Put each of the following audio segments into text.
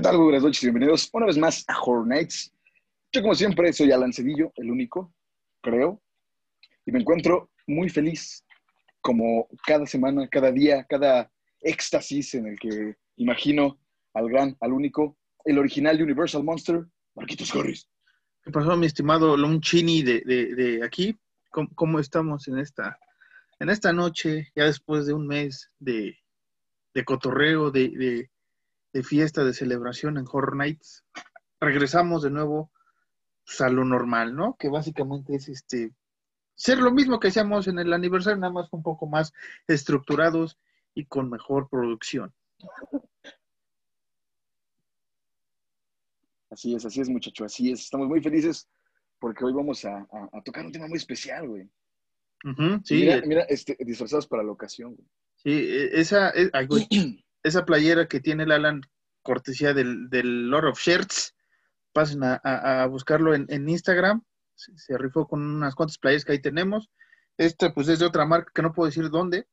¿Qué tal? Buenas noches y bienvenidos una vez más a Horror Nights. Yo, como siempre, soy Alan Cedillo, el único, creo, y me encuentro muy feliz, como cada semana, cada día, cada éxtasis en el que imagino al gran, al único, el original Universal Monster, Marquitos Corris. ¿Qué pasó, mi estimado Lonchini de, de, de aquí? ¿Cómo, ¿Cómo, estamos en esta, en esta noche, ya después de un mes de, de cotorreo, de, de, fiesta, de celebración en Horror Nights? Regresamos de nuevo pues, a lo normal, ¿no? Que básicamente es este ser lo mismo que hacíamos en el aniversario, nada más un poco más estructurados y con mejor producción. Así es, así es, muchacho, así es. Estamos muy felices porque hoy vamos a, a, a tocar un tema muy especial, güey. Uh -huh, sí. Mira, mira este, disfrazados para la ocasión, güey. Sí, esa, ay, güey, esa playera que tiene el Alan, cortesía del, Lord of Shirts, pasen a, buscarlo en, Instagram. Se, se, rifó con unas cuantas playeras que ahí tenemos. Esta, pues, es de otra marca que no puedo decir dónde.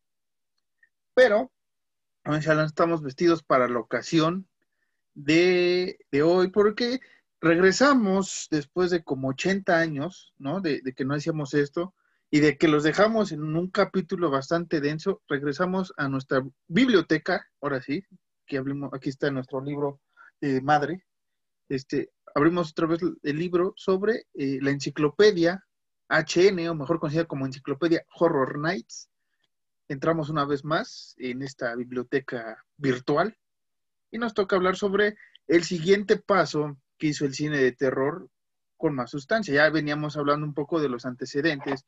Pero, Alan, estamos vestidos para la ocasión de, hoy, porque regresamos después de como 80 años, ¿no? De, que no hacíamos esto y de que los dejamos en un capítulo bastante denso, regresamos a nuestra biblioteca, ahora sí, que abrimos, aquí está nuestro libro de madre, este, abrimos otra vez el libro sobre eh, la enciclopedia HN, o mejor conocida como enciclopedia Horror Nights. Entramos una vez más en esta biblioteca virtual y nos toca hablar sobre el siguiente paso que hizo el cine de terror con más sustancia. Ya veníamos hablando un poco de los antecedentes,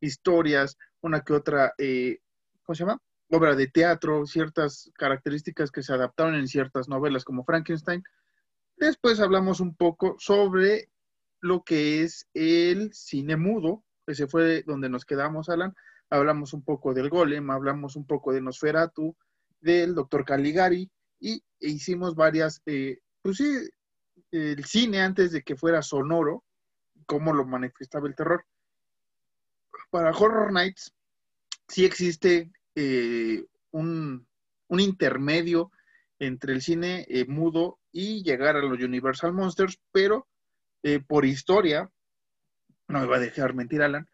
historias, una que otra, eh, ¿cómo se llama? Obra de teatro, ciertas características que se adaptaron en ciertas novelas como Frankenstein. Después hablamos un poco sobre lo que es el cine mudo, que se fue donde nos quedamos, Alan. Hablamos un poco del Golem, hablamos un poco de Nosferatu, del Doctor Caligari, y hicimos varias, eh, pues sí, el cine antes de que fuera sonoro, cómo lo manifestaba el terror. Para Horror Nights sí existe eh, un, un, intermedio entre el cine eh, mudo y llegar a los Universal Monsters, pero eh, por historia, no me va a dejar mentir Alan,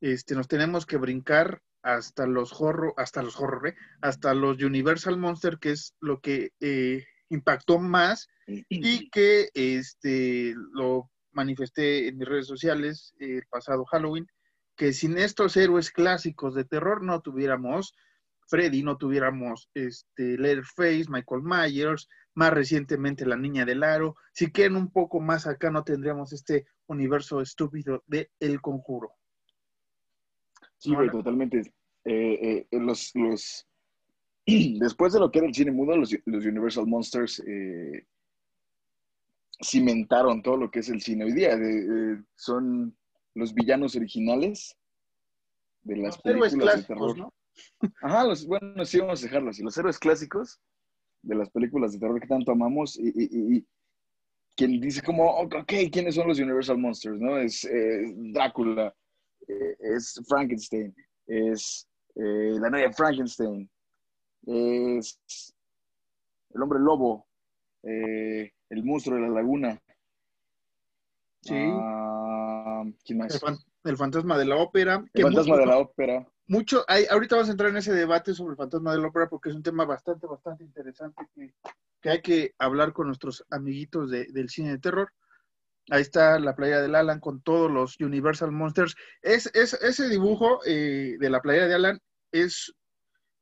este, nos tenemos que brincar hasta los horror, hasta los horror, ¿eh? hasta los Universal Monster, que es lo que eh, impactó más y que este, lo manifesté en mis redes sociales el pasado Halloween, que sin estos héroes clásicos de terror no tuviéramos Freddy, no tuviéramos este, Leatherface, Michael Myers, más recientemente La Niña del Aro, si quieren un poco más acá no tendríamos este universo estúpido de El Conjuro. Sí, güey, totalmente. Eh, eh, los, los, después de lo que era el cine mudo, los, los Universal Monsters eh, cimentaron todo lo que es el cine hoy día. Son los villanos originales de las los películas de terror. ¿no? Ajá, los, bueno, sí, vamos a dejarlo así. Los héroes clásicos de las películas de terror que tanto amamos y, y, y quien dice como, ok, ¿quiénes son los Universal Monsters? ¿no? Es eh, Drácula, eh, es Frankenstein, es eh, la novia Frankenstein, es el hombre lobo, eh, el monstruo de la laguna. Sí. ¿Quién más? El, fan, el, fantasma de la ópera. El fantasma mucho, de la ópera. Mucho, hay, ahorita vamos a entrar en ese debate sobre el fantasma de la ópera porque es un tema bastante, bastante interesante que, que hay que hablar con nuestros amiguitos de, del cine de terror. Ahí está la playa del Alan con todos los Universal Monsters. Es, es ese dibujo eh, de la playa de Alan es,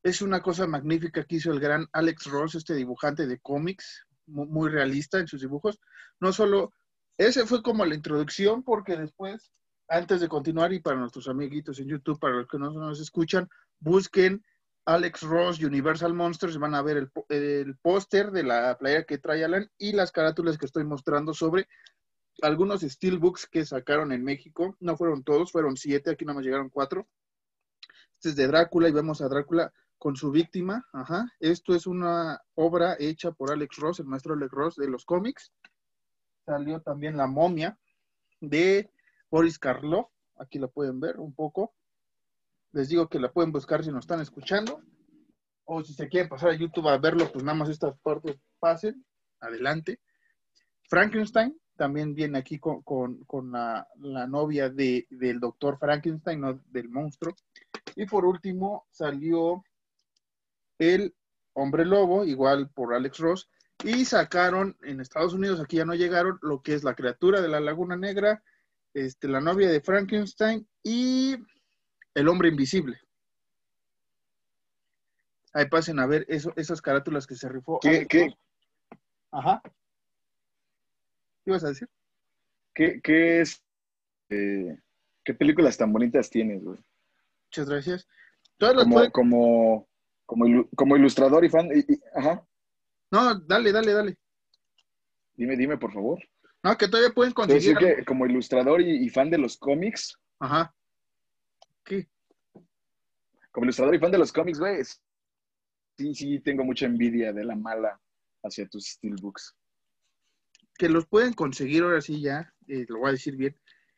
es una cosa magnífica que hizo el gran Alex Ross, este dibujante de cómics, muy, muy realista en sus dibujos. No solo, ese fue como la introducción porque después, antes de continuar y para nuestros amiguitos en YouTube, para los que no nos escuchan, busquen Alex Ross Universal Monsters, van a ver el, el póster de la playa que trae Alan y las carátulas que estoy mostrando sobre algunos steelbooks que sacaron en México, no fueron todos, fueron siete, aquí nada más llegaron cuatro. Este es de Drácula y vemos a Drácula con su víctima. Ajá. Esto es una obra hecha por Alex Ross, el maestro Alex Ross de los cómics. Salió también La momia de Boris Karloff. Aquí la pueden ver un poco. Les digo que la pueden buscar si nos están escuchando. O si se quieren pasar a YouTube a verlo, pues nada más estas partes pasen. adelante. Frankenstein también viene aquí con, la, novia de, del doctor Frankenstein, no del monstruo. Y por último salió el hombre lobo, igual por Alex Ross, y sacaron en Estados Unidos, aquí ya no llegaron, lo que es la criatura de la Laguna Negra, este, la novia de Frankenstein y el hombre invisible. Ahí pasen a ver eso, esas carátulas que se rifó. ¿Qué, qué? Ajá. ¿Qué ibas a decir? ¿Qué, qué es? Eh, ¿Qué películas tan bonitas tienes, güey? Muchas gracias. Todas como, como, como, ilustrador y fan. ajá. No, dale, dale, dale. Dime, dime, por favor. No, que todavía pueden conseguir. Decir que como ilustrador y, fan de los cómics. Ajá. ¿Qué? Como ilustrador y fan de los cómics, güey. Sí, sí, tengo mucha envidia de la mala hacia tus steelbooks. Que los pueden conseguir ahora sí ya, eh, lo voy a decir bien.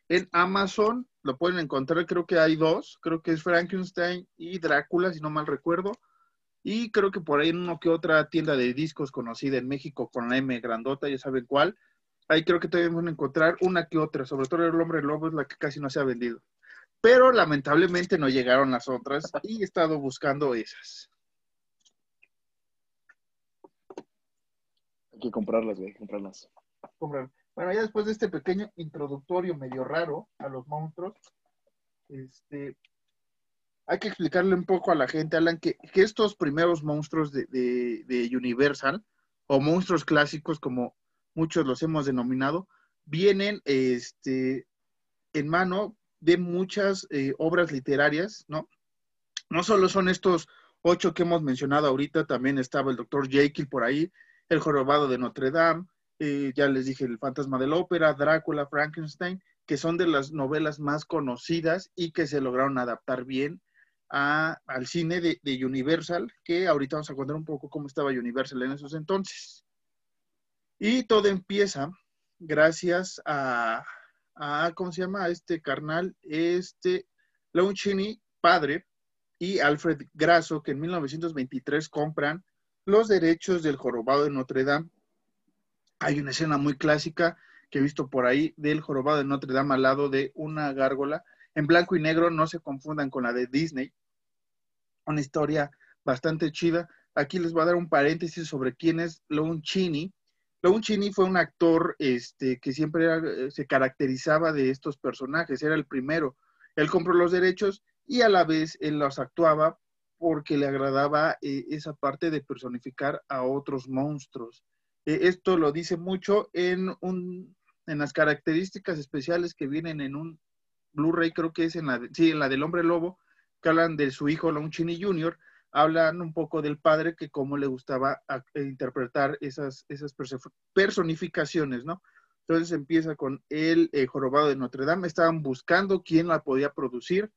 En Amazon lo pueden encontrar, creo que hay dos. Creo que es Frankenstein y Drácula, si no mal recuerdo. Y creo que por ahí en una que otra tienda de discos conocida en México con la M grandota, ya saben cuál ahí creo que todavía vamos a encontrar una que otra, sobre todo el hombre lobo es la que casi no se ha vendido. Pero lamentablemente no llegaron las otras y he estado buscando esas. Hay que comprarlas, güey, comprarlas. Bueno, ya después de este pequeño introductorio medio raro a los monstruos, este, hay que explicarle un poco a la gente, Alan, que, estos primeros monstruos de, Universal, o monstruos clásicos como muchos los hemos denominado, vienen este, en mano de muchas eh, obras literarias, ¿no? No solo son estos ocho que hemos mencionado ahorita, también estaba el doctor Jekyll por ahí, el jorobado de Notre Dame, eh, ya les dije el fantasma de la ópera, Drácula, Frankenstein, que son de las novelas más conocidas y que se lograron adaptar bien al cine de, Universal, que ahorita vamos a contar un poco cómo estaba Universal en esos entonces. Y todo empieza gracias a, ¿cómo se llama? este carnal, este Lon padre, y Alfred Grasso, que en 1923 compran los derechos del jorobado de Notre Dame. Hay una escena muy clásica que he visto por ahí del jorobado de Notre Dame al lado de una gárgola en blanco y negro, no se confundan con la de Disney. Una historia bastante chida. Aquí les voy a dar un paréntesis sobre quién es Lon Chini. Lon Chini fue un actor este, que siempre eh, se caracterizaba de estos personajes, era el primero. Él compró los derechos y a la vez él los actuaba porque le agradaba eh, esa parte de personificar a otros monstruos. Eh, esto lo dice mucho en, un, en las características especiales que vienen en un Blu-ray, creo que es en la, sí, en la del hombre lobo, que hablan de su hijo Lon Chini Jr., hablan un poco del padre, que cómo le gustaba eh, interpretar esas, esas personificaciones, ¿no? Entonces empieza con el eh, jorobado de Notre Dame. Estaban buscando quién la podía producir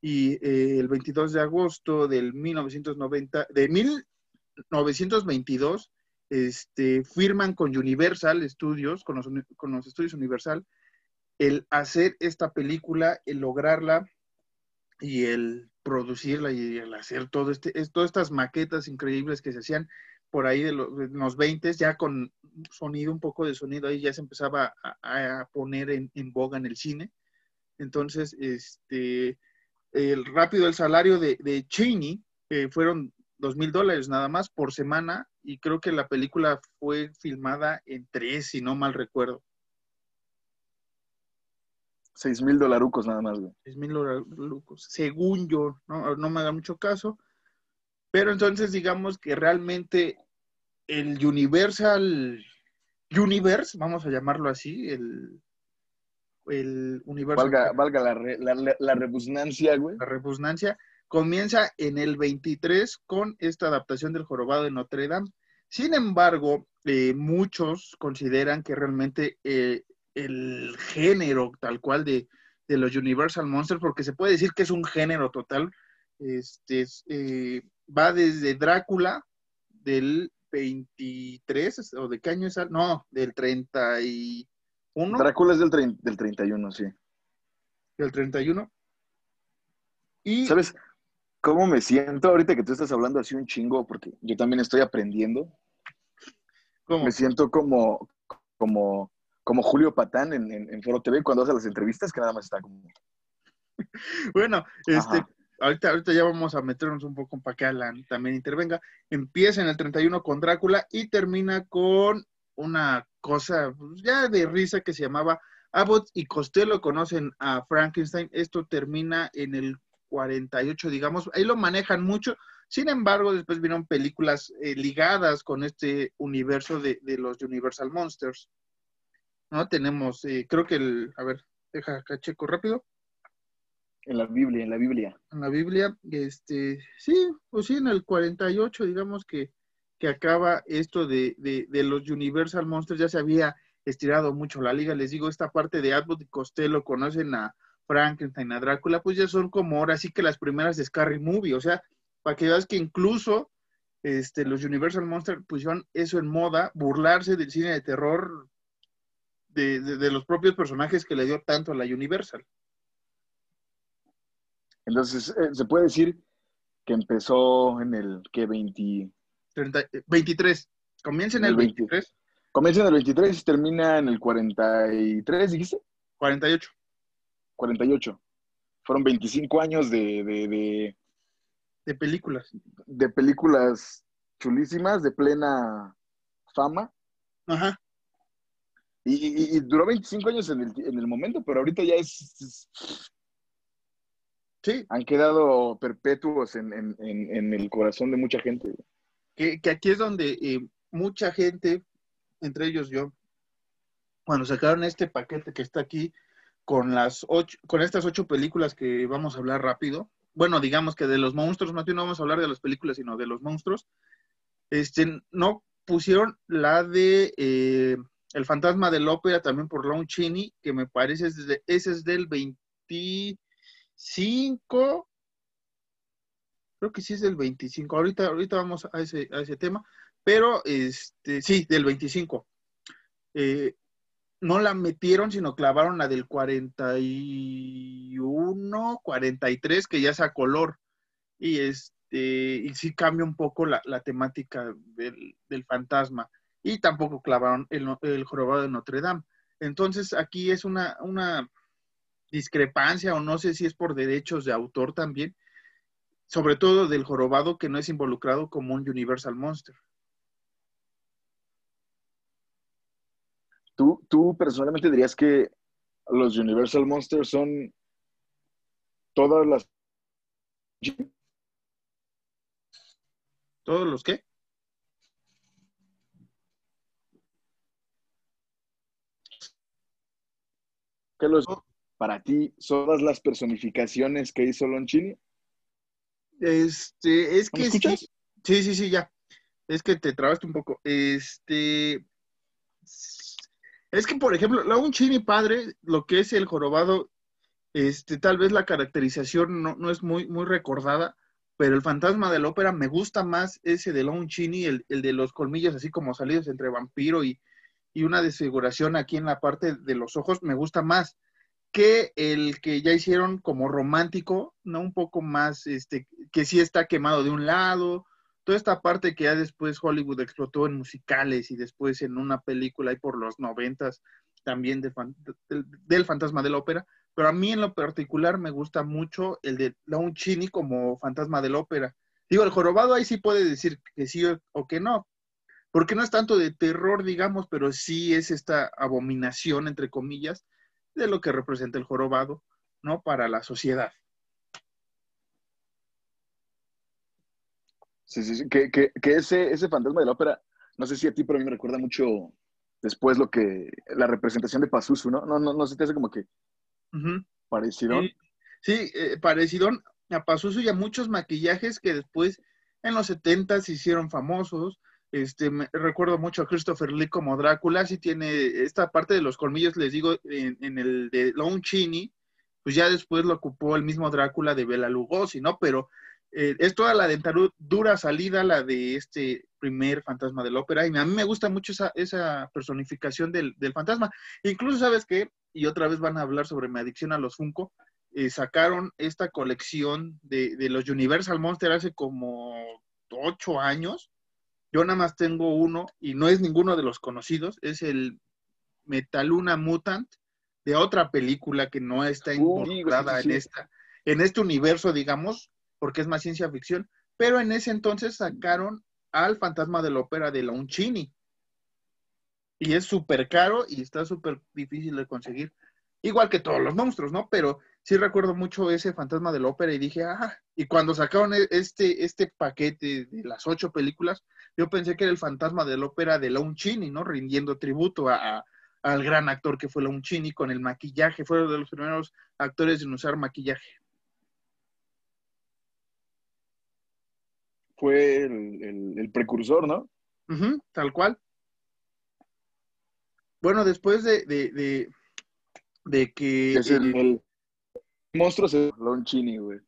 y eh, el 22 de agosto del 1990, de 1922, este, firman con Universal Studios, con los, con los estudios Universal, el hacer esta película, el lograrla y el producirla y el hacer todo este, todas estas maquetas increíbles que se hacían por ahí de los, 20, ya con sonido, un poco de sonido, ahí ya se empezaba a, poner en, boga en el cine. Entonces, este, el rápido el salario de, de Cheney eh, fueron dos mil dólares nada más por semana y creo que la película fue filmada en tres, si no mal recuerdo. Seis mil dolarucos nada más, güey. Seis mil dolarucos, según yo, ¿no? no me haga mucho caso. Pero entonces digamos que realmente el Universal Universe, vamos a llamarlo así, el, el universo. Valga, valga la, la, la, rebusnancia, güey. La rebusnancia comienza en el 23 con esta adaptación del Jorobado de Notre Dame. Sin embargo, eh, muchos consideran que realmente eh, el género tal cual de, los Universal Monsters, porque se puede decir que es un género total. Este, eh, va desde Drácula del 23, o de qué año es, no, del 31. Drácula es del, del 31, sí. Del 31. Y... ¿Sabes cómo me siento ahorita que tú estás hablando así un chingo? Porque yo también estoy aprendiendo. Me siento como, como, como Julio Patán en, en, Foro TV cuando hace las entrevistas, que nada más está como... bueno, este, ahorita, ahorita ya vamos a meternos un poco para que Alan también intervenga. Empieza en el 31 con Drácula y termina con una cosa pues, ya de risa que se llamaba Abbott y Costello conocen a Frankenstein. Esto termina en el 48, digamos. Ahí lo manejan mucho. Sin embargo, después vinieron películas eh, ligadas con este universo de, los Universal Monsters. ¿No? Tenemos, eh, creo que el, a ver, deja acá checo rápido. En la Biblia, en la Biblia. En la Biblia, este, sí, pues sí, en el 48, digamos que, que acaba esto de, de, los Universal Monsters, ya se había estirado mucho la liga, les digo, esta parte de Abbott y Costello conocen a Frankenstein, a Drácula, pues ya son como ahora sí que las primeras de Scary Movie, o sea, para que veas que incluso este, los Universal Monsters pusieron eso en moda, burlarse del cine de terror de, de los propios personajes que le dio tanto a la Universal. Entonces, eh, se puede decir que empezó en el, ¿qué? 20... 23. Comienza en el, 23. Comienza en el 23 y termina en el 43, dijiste? 48. 48. Fueron 25 años de, de, de, películas. De películas chulísimas, de plena fama. Ajá. Y, duró 25 años en el, en el momento, pero ahorita ya es Sí. Han quedado perpetuos en, el corazón de mucha gente. Que, aquí es donde eh, mucha gente, entre ellos yo, cuando sacaron este paquete que está aquí con las ocho, con estas ocho películas que vamos a hablar rápido, bueno, digamos que de los monstruos, no, no vamos a hablar de las películas, sino de los monstruos, este, no pusieron la de eh, El fantasma de la ópera también por Lon que me parece, ese es del 20, 5, creo que sí es del 25, ahorita, ahorita vamos a ese, a ese tema, pero este, sí, del 25. Eh, no la metieron, sino clavaron la del 41, 43, que ya es a color. Y este, y sí cambia un poco la, temática del, fantasma. Y tampoco clavaron el, el jorobado de Notre Dame. Entonces aquí es una, una discrepancia o no sé si es por derechos de autor también, sobre todo del jorobado que no es involucrado como un Universal Monster. ¿Tú, tú personalmente dirías que los Universal Monsters son todas las... ¿Todos los qué? Que los, oh para ti todas las personificaciones que hizo Lonchini? Este, es que escuchas? Sí, sí, sí, ya. Es que te trabaste un poco. Este, es que, por ejemplo, Lonchini padre, lo que es el jorobado, este, tal vez la caracterización no, es muy, muy recordada, pero el fantasma de la ópera me gusta más ese de Lonchini, el, el de los colmillos así como salidos entre vampiro y, y una desfiguración aquí en la parte de los ojos, me gusta más que el que ya hicieron como romántico, ¿no? Un poco más, este, que sí está quemado de un lado, toda esta parte que ya después Hollywood explotó en musicales y después en una película ahí por los noventas también del, fantasma de la ópera, pero a mí en lo particular me gusta mucho el de Lon Chini como fantasma de la ópera. Digo, el jorobado ahí sí puede decir que sí o que no, porque no es tanto de terror, digamos, pero sí es esta abominación, entre comillas, de lo que representa el jorobado, ¿no? Para la sociedad. Sí, sí, sí. Que, ese, ese fantasma de la ópera, no sé si a ti, pero a mí me recuerda mucho después lo que, la representación de Pazuzu, ¿no? No, no, no se te hace como que parecido. Sí, eh, parecido a Pazuzu y a muchos maquillajes que después en los 70 se hicieron famosos. Este, me, recuerdo mucho a Christopher Lee como Drácula, sí tiene esta parte de los colmillos, les digo, en, el de Lon Chini, pues ya después lo ocupó el mismo Drácula de Bela Lugosi, ¿no? Pero eh, es toda la dentadura salida, la de este primer fantasma de la ópera, y a mí me gusta mucho esa, esa personificación del, fantasma. Incluso, ¿sabes qué? Y otra vez van a hablar sobre mi adicción a los Funko. Eh, sacaron esta colección de, de los Universal Monster hace como ocho años, Yo nada más tengo uno y no es ninguno de los conocidos, es el Metaluna Mutant de otra película que no está involucrada en esta, en este universo, digamos, porque es más ciencia ficción, pero en ese entonces sacaron al fantasma de la ópera de la Unchini. Y es súper caro y está súper difícil de conseguir. Igual que todos los monstruos, ¿no? Pero sí recuerdo mucho ese fantasma de la ópera y dije, ah, y cuando sacaron e-, este, este paquete de las ocho películas, yo pensé que era el fantasma de la ópera de la Unchini, ¿no? Rindiendo tributo a, al gran actor que fue la Unchini con el maquillaje. Fue uno de los primeros actores en usar maquillaje. Fue el, precursor, ¿no? tal cual. Bueno, después de, de, de, que... Es el, el monstruo se Chini, güey.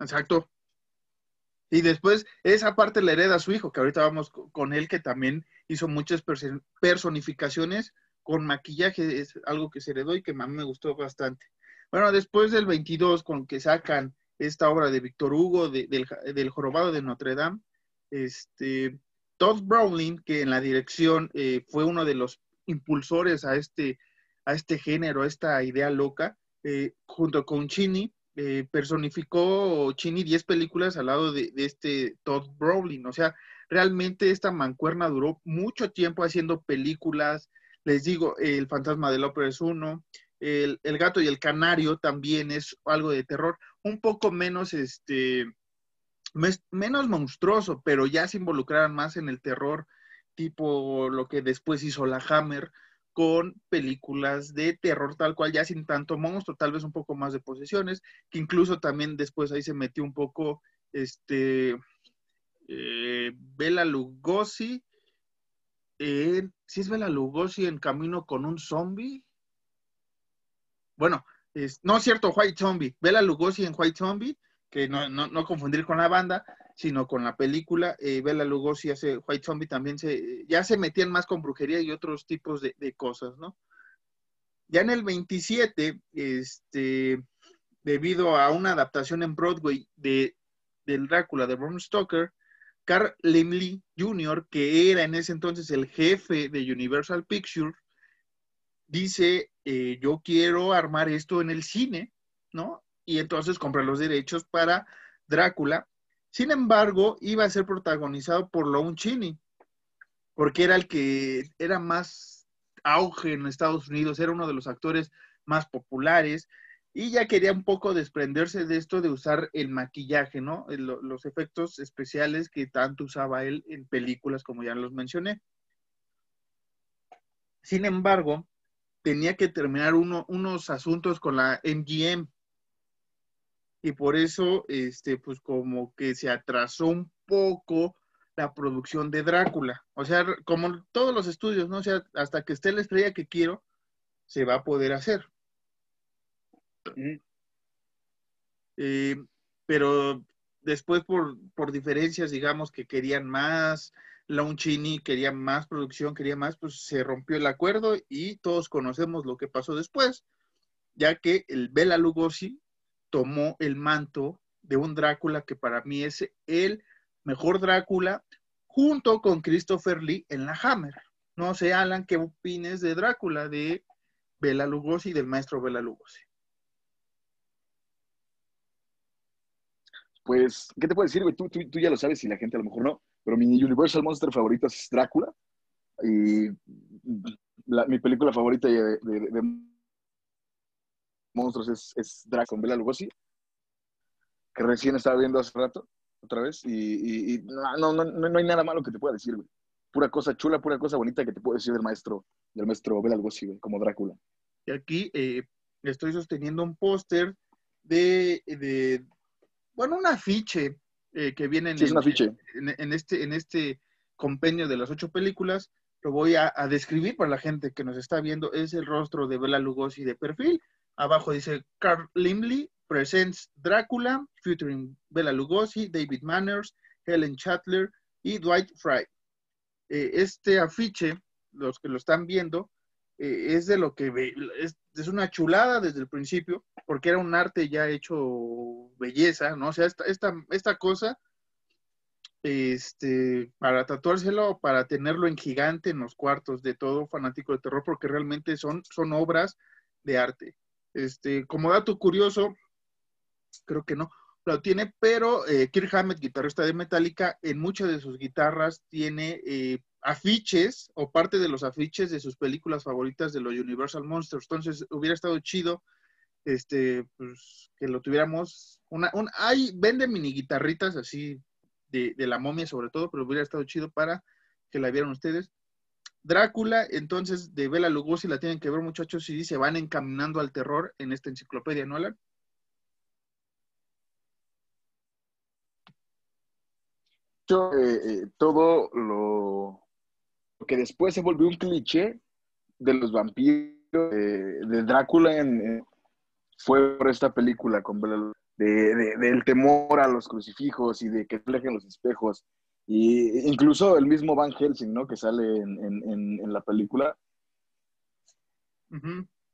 Exacto. Y después esa parte la hereda a su hijo, que ahorita vamos con él, que también hizo muchas personificaciones con maquillaje, es algo que se heredó y que a mí me gustó bastante. Bueno, después del 22, con que sacan esta obra de Víctor Hugo, del, jorobado de Notre Dame, este, Todd Browning, que en la dirección eh, fue uno de los impulsores a este, a este género, a esta idea loca, eh, junto con Chini, eh, personificó Chini 10 películas al lado de, este Todd Browning. O sea, realmente esta mancuerna duró mucho tiempo haciendo películas. Les digo, El fantasma del ópera es uno, el, gato y el canario también es algo de terror, un poco menos, este, menos monstruoso, pero ya se involucraron más en el terror, tipo lo que después hizo la Hammer con películas de terror tal cual, ya sin tanto monstruo, tal vez un poco más de posesiones, que incluso también después ahí se metió un poco, este, eh, Bela Lugosi, si es Bela Lugosi en Camino con un zombie, bueno, no es cierto, White Zombie, Bela Lugosi en White Zombie, que no, no, confundir con la banda, sino con la película. Eh, Bela Lugosi hace White Zombie también se, ya se metían más con brujería y otros tipos de, cosas, ¿no? Ya en el 27, este, debido a una adaptación en Broadway de, del Drácula de Bram Stoker, Carl Limley Jr., que era en ese entonces el jefe de Universal Pictures, dice, eh, yo quiero armar esto en el cine, ¿no? Y entonces compré los derechos para Drácula. Sin embargo, iba a ser protagonizado por Lon Chini, porque era el que era más auge en Estados Unidos, era uno de los actores más populares y ya quería un poco desprenderse de esto de usar el maquillaje, ¿no? los efectos especiales que tanto usaba él en películas, como ya los mencioné. Sin embargo, tenía que terminar unos asuntos con la MGM. Y por eso, este, pues como que se atrasó un poco la producción de Drácula. O sea, como todos los estudios, ¿no? O sea, hasta que esté la estrella que quiero, se va a poder hacer. Eh, pero después por, por diferencias, digamos, que querían más, Launcini quería más producción, quería más, pues se rompió el acuerdo y todos conocemos lo que pasó después, ya que el Bela Lugosi tomó el manto de un Drácula que para mí es el mejor Drácula, junto con Christopher Lee en la Hammer. No sé, Alan, ¿qué opines de Drácula, de Bela Lugosi, del maestro Bela Lugosi? Pues, ¿qué te puedo decir, Tú, tú, tú ya lo sabes y la gente a lo mejor no pero mi Universal Monster favorito es Drácula. Y mi película favorita de, monstruos es, es Drácula con Bela Lugosi, que recién estaba viendo hace rato, otra vez. Y, no, no, no, hay nada malo que te pueda decir, güey. Pura cosa chula, pura cosa bonita que te puedo decir del maestro, del maestro Bela Lugosi, güey, como Drácula. Y aquí eh, estoy sosteniendo un póster de, de, bueno, un afiche eh, que viene en, en, este, en este compendio de las ocho películas, lo voy a, describir para la gente que nos está viendo. Es el rostro de Bela Lugosi de perfil. Abajo dice Carl Limley presents Drácula, featuring Bela Lugosi, David Manners, Helen Chatler y Dwight Fry. Eh, este afiche, los que lo están viendo, eh, es de lo que es, es, una chulada desde el principio, porque era un arte ya hecho belleza, ¿no? O sea, esta, esta, esta cosa este, para tatuárselo para tenerlo en gigante en los cuartos de todo fanático de terror, porque realmente son, son obras de arte. Este, como dato curioso, creo que no, lo tiene, pero eh, Kirk Hammett, guitarrista de Metallica, en muchas de sus guitarras tiene eh, afiches o parte de los afiches de sus películas favoritas de los Universal Monsters. Entonces hubiera estado chido este, pues, que lo tuviéramos. Una, un, hay, vende mini guitarritas así de, de, la momia sobre todo, pero hubiera estado chido para que la vieran ustedes. Drácula, entonces, de Bela Lugosi la tienen que ver muchachos y se van encaminando al terror en esta enciclopedia, ¿no, Alan? Eh, eh, todo lo, que después se volvió un cliché de los vampiros, eh, de Drácula, fue por esta película con de, del temor a los crucifijos y de que reflejen los espejos. Y incluso el mismo Van Helsing, ¿no? Que sale en, la película.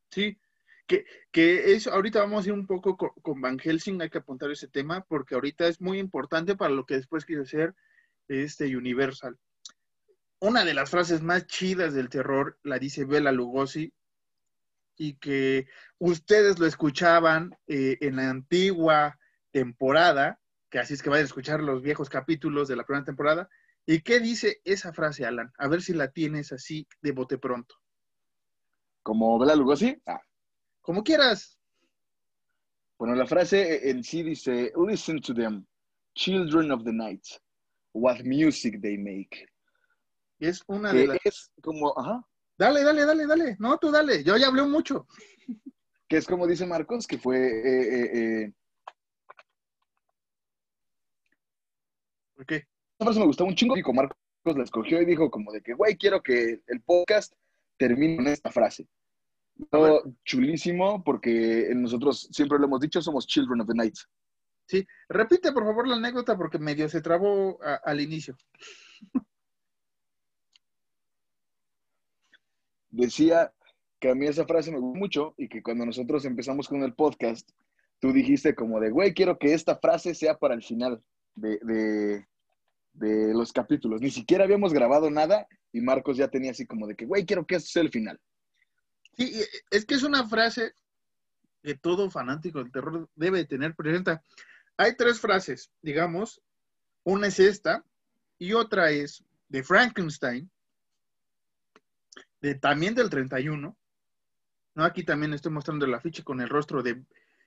Sí, que, que eso, ahorita vamos a ir un poco con, Van Helsing, hay que apuntar ese tema, porque ahorita es muy importante para lo que después quiso hacer este Universal. Una de las frases más chidas del terror la dice Bela Lugosi y que ustedes lo escuchaban eh, en la antigua temporada, que así es que vayan a escuchar los viejos capítulos de la primera temporada. ¿Y qué dice esa frase, Alan? A ver si la tienes así de bote pronto. ¿Como Bela Lugosi? Ah. Como quieras. Bueno, la frase en sí dice, listen to them, children of the night, what music they make. Es una de las... Es como, ajá. Dale, dale, dale, dale. No, tú dale. Yo ya hablé mucho. Que es como dice Marcos, que fue... Eh, eh, ¿Por qué? Esta frase me gustó un chingo y como Marcos la escogió y dijo como de que, güey, quiero que el podcast termine en esta frase. Todo chulísimo porque nosotros siempre lo hemos dicho, somos Children of the Night. Sí, repite por favor la anécdota porque medio se trabó al inicio. Decía que a mí esa frase me gustó mucho y que cuando nosotros empezamos con el podcast, tú dijiste como de, güey, quiero que esta frase sea para el final de, de los capítulos. Ni siquiera habíamos grabado nada y Marcos ya tenía así como de que, güey, quiero que sea el final. Sí, es que es una frase que todo fanático del terror debe tener presente. Hay tres frases, digamos. Una es esta y otra es de Frankenstein, de, también del 31. ¿no? Aquí también estoy mostrando el afiche con el rostro de,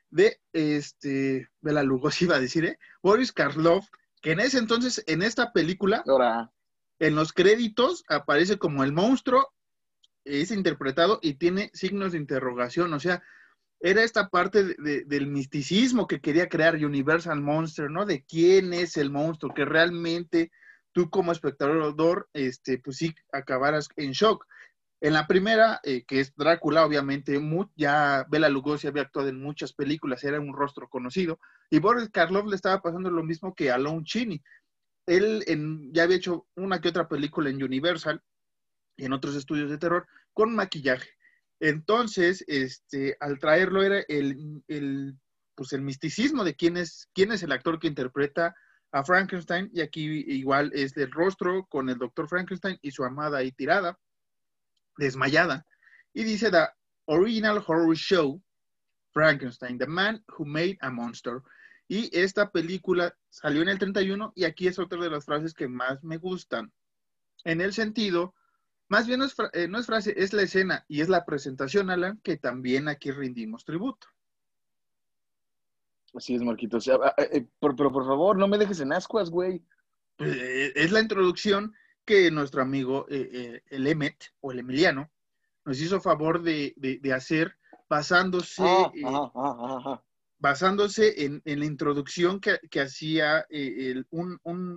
de este, de la Lugosi, iba a decir, ¿eh? Boris Karloff, que en ese entonces, en esta película, en los créditos aparece como el monstruo, es interpretado y tiene signos de interrogación, o sea, era esta parte del misticismo que quería crear Universal Monster, ¿no? De quién es el monstruo, que realmente tú como espectador, este, pues sí, acabaras en shock. En la primera, eh, que es Drácula, obviamente, ya Bela Lugosi había actuado en muchas películas, era un rostro conocido, y Boris Karloff le estaba pasando lo mismo que a Lon Chini. Él ya había hecho una que otra película en Universal y en otros estudios de terror con maquillaje. Entonces, este, al traerlo era el, el, pues el misticismo de quién es, quién es el actor que interpreta a Frankenstein, y aquí igual es el rostro con el doctor Frankenstein y su amada ahí tirada, desmayada, y dice The Original Horror Show, Frankenstein, The Man Who Made a Monster. Y esta película salió en el 31 y aquí es otra de las frases que más me gustan, en el sentido más bien eh, no es, frase, es la escena y es la presentación, Alan, que también aquí rendimos tributo. Así es, Marquito. Ah, eh, eh, pero por favor, no me dejes en ascuas, güey. Pues, es la introducción que nuestro amigo el Emmet o el Emiliano nos hizo favor de, hacer basándose, ah, basándose en, la introducción que, hacía el,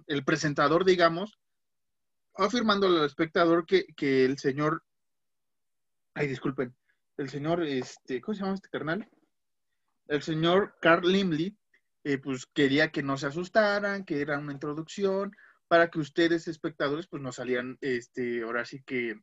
el presentador, digamos, afirmándole al espectador que, el señor, ay, disculpen, el señor, este, ¿cómo se llama este carnal? El señor Carl Limley, eh, pues quería que no se asustaran, que era una introducción, para que ustedes, espectadores, pues no salían, este, ahora sí que...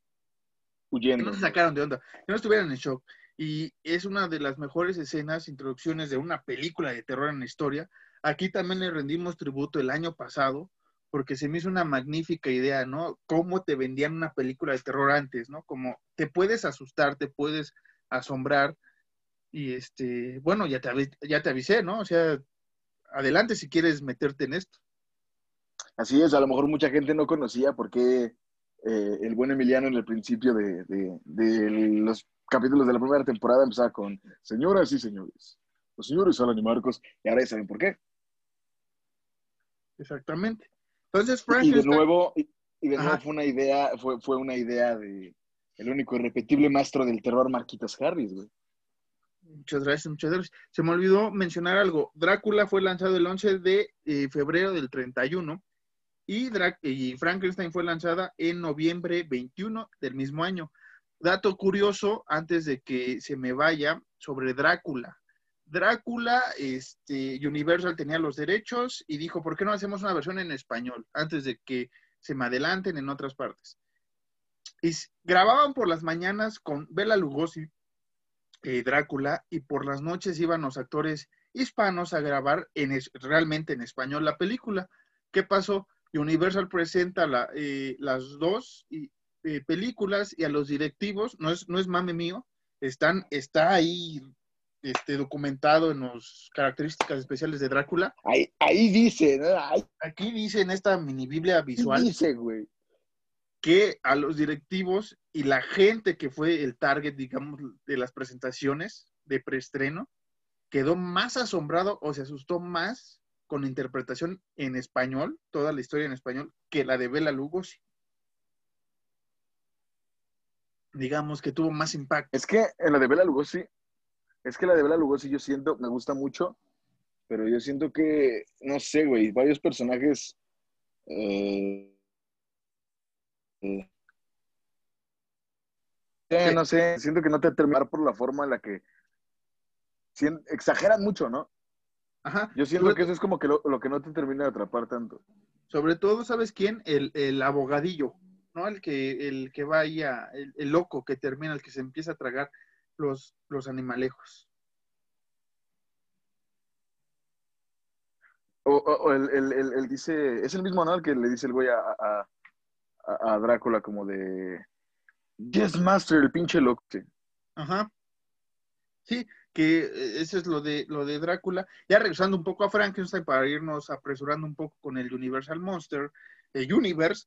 Huyendo. Que no se sacaron de onda, que no estuvieran en shock. Y es una de las mejores escenas, introducciones de una película de terror en la historia. Aquí también le rendimos tributo el año pasado porque se me hizo una magnífica idea, ¿no? Cómo te vendían una película de terror antes, ¿no? Como te puedes asustar, te puedes asombrar, y este, bueno, ya te, ya te avisé, ¿no? O sea, adelante si quieres meterte en esto. Así es, a lo mejor mucha gente no conocía por qué eh, el buen Emiliano en el principio de, los capítulos de la primera temporada empezaba con señoras y señores, los señores Alan y Marcos, y ahora ya saben por qué. Exactamente. Entonces. Y de nuevo, y, de nuevo fue una idea, fue, fue una idea de el único irrepetible maestro del terror, Marquitas Harris, güey. Muchas gracias, muchas gracias. Se me olvidó mencionar algo. Drácula fue lanzado el 11 de eh, febrero del 31 y, Frankenstein fue lanzada en noviembre 21 del mismo año. Dato curioso, antes de que se me vaya, sobre Drácula. Drácula, este, Universal tenía los derechos y dijo, ¿por qué no hacemos una versión en español? Antes de que se me adelanten en otras partes. Y grababan por las mañanas con Bela Lugosi, eh, Drácula, y por las noches iban los actores hispanos a grabar en realmente en español la película. ¿Qué pasó? Universal presenta eh, las dos eh, películas y a los directivos, no es, no es mame mío, están, está ahí este, documentado en las características especiales de Drácula. Ahí, ahí dice, Aquí dice en esta mini Biblia visual. Dice, güey. Que a los directivos y la gente que fue el target, digamos, de las presentaciones de preestreno, quedó más asombrado o se asustó más con interpretación en español, toda la historia en español, que la de Bela Lugosi. Digamos que tuvo más impacto. Es que en la de Bela Lugosi, es que la de Bela Lugosi yo siento, me gusta mucho, pero yo siento que, no sé, güey, varios personajes... Eh, eh, no sé, siento que no te terminar por la forma en la que exageran mucho, ¿no? Yo siento que eso es como que lo, que no te termina de atrapar tanto. Sobre todo, ¿sabes quién? El, abogadillo, ¿no? El que, el que va ahí a, el, loco que termina, el que se empieza a tragar los, los animalejos. O, el, dice, es el mismo, ¿no? El que le dice el güey a, a, Drácula como de, Yes, Master, el pinche loco. Ajá. Sí, que eh, eso es lo de, lo de Drácula. Ya regresando un poco a Frankenstein para irnos apresurando un poco con el Universal Monster el Universe,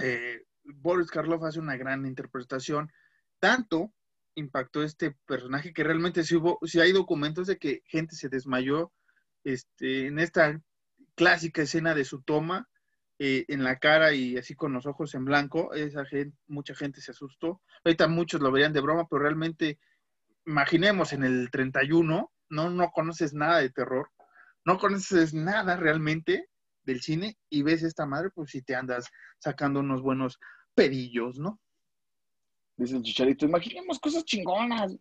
eh, Boris Karloff hace una gran interpretación. Tanto impactó este personaje que realmente sí, hubo, hay documentos de que gente se desmayó este, en esta clásica escena de su toma eh, en la cara y así con los ojos en blanco. Esa gente, mucha gente se asustó. Ahorita muchos lo verían de broma, pero realmente imaginemos en el 31, no, no conoces nada de terror, no conoces nada realmente del cine y ves esta madre, pues si te andas sacando unos buenos pedillos, ¿no? Dice el chicharito, imaginemos cosas chingonas.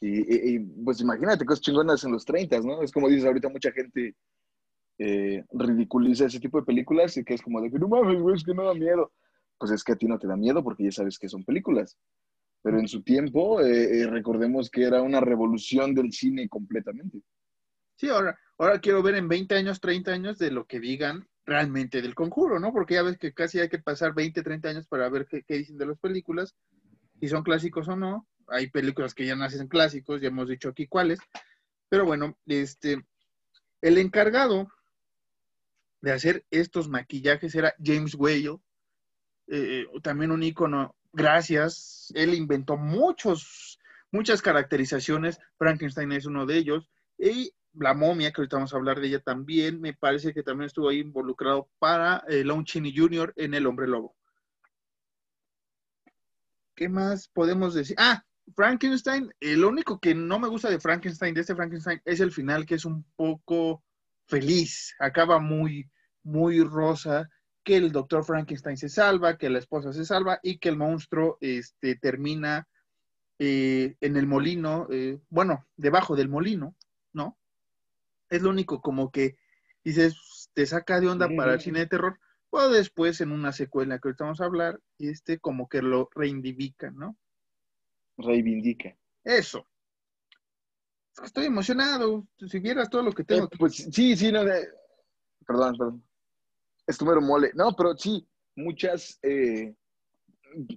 Y, pues imagínate cosas chingonas en los 30, ¿no? Es como dices ahorita mucha gente eh, ridiculiza ese tipo de películas y que es como de que no mames, güey, es que no da miedo. Pues es que a ti no te da miedo porque ya sabes que son películas pero en su tiempo eh, eh, recordemos que era una revolución del cine completamente. Sí, ahora, ahora quiero ver en 20 años, 30 años de lo que digan realmente del conjuro, ¿no? Porque ya ves que casi hay que pasar 20, 30 años para ver qué, dicen de las películas, si son clásicos o no. Hay películas que ya nacen clásicos, ya hemos dicho aquí cuáles. Pero bueno, este, el encargado de hacer estos maquillajes era James Whale, eh, también un ícono gracias. Él inventó muchos, muchas caracterizaciones. Frankenstein es uno de ellos. Y la momia, que ahorita vamos a hablar de ella también, me parece que también estuvo ahí involucrado para eh, Lon Chaney Jr. en El Hombre Lobo. ¿Qué más podemos decir? Ah, Frankenstein, lo único que no me gusta de Frankenstein, de este Frankenstein, es el final que es un poco feliz, acaba muy, muy rosa que el doctor Frankenstein se salva, que la esposa se salva y que el monstruo este, termina eh, en el molino, eh, bueno, debajo del molino, ¿no? Es lo único como que dices, te saca de onda para el cine de terror, o después en una secuela que ahorita vamos a hablar, este como que lo reivindica, ¿no? Reivindica. Eso. Estoy emocionado. Si vieras todo lo que tengo. Eh, pues sí, sí, no, perdón, perdón. Es tu mero mole. No, pero sí, muchas, eh,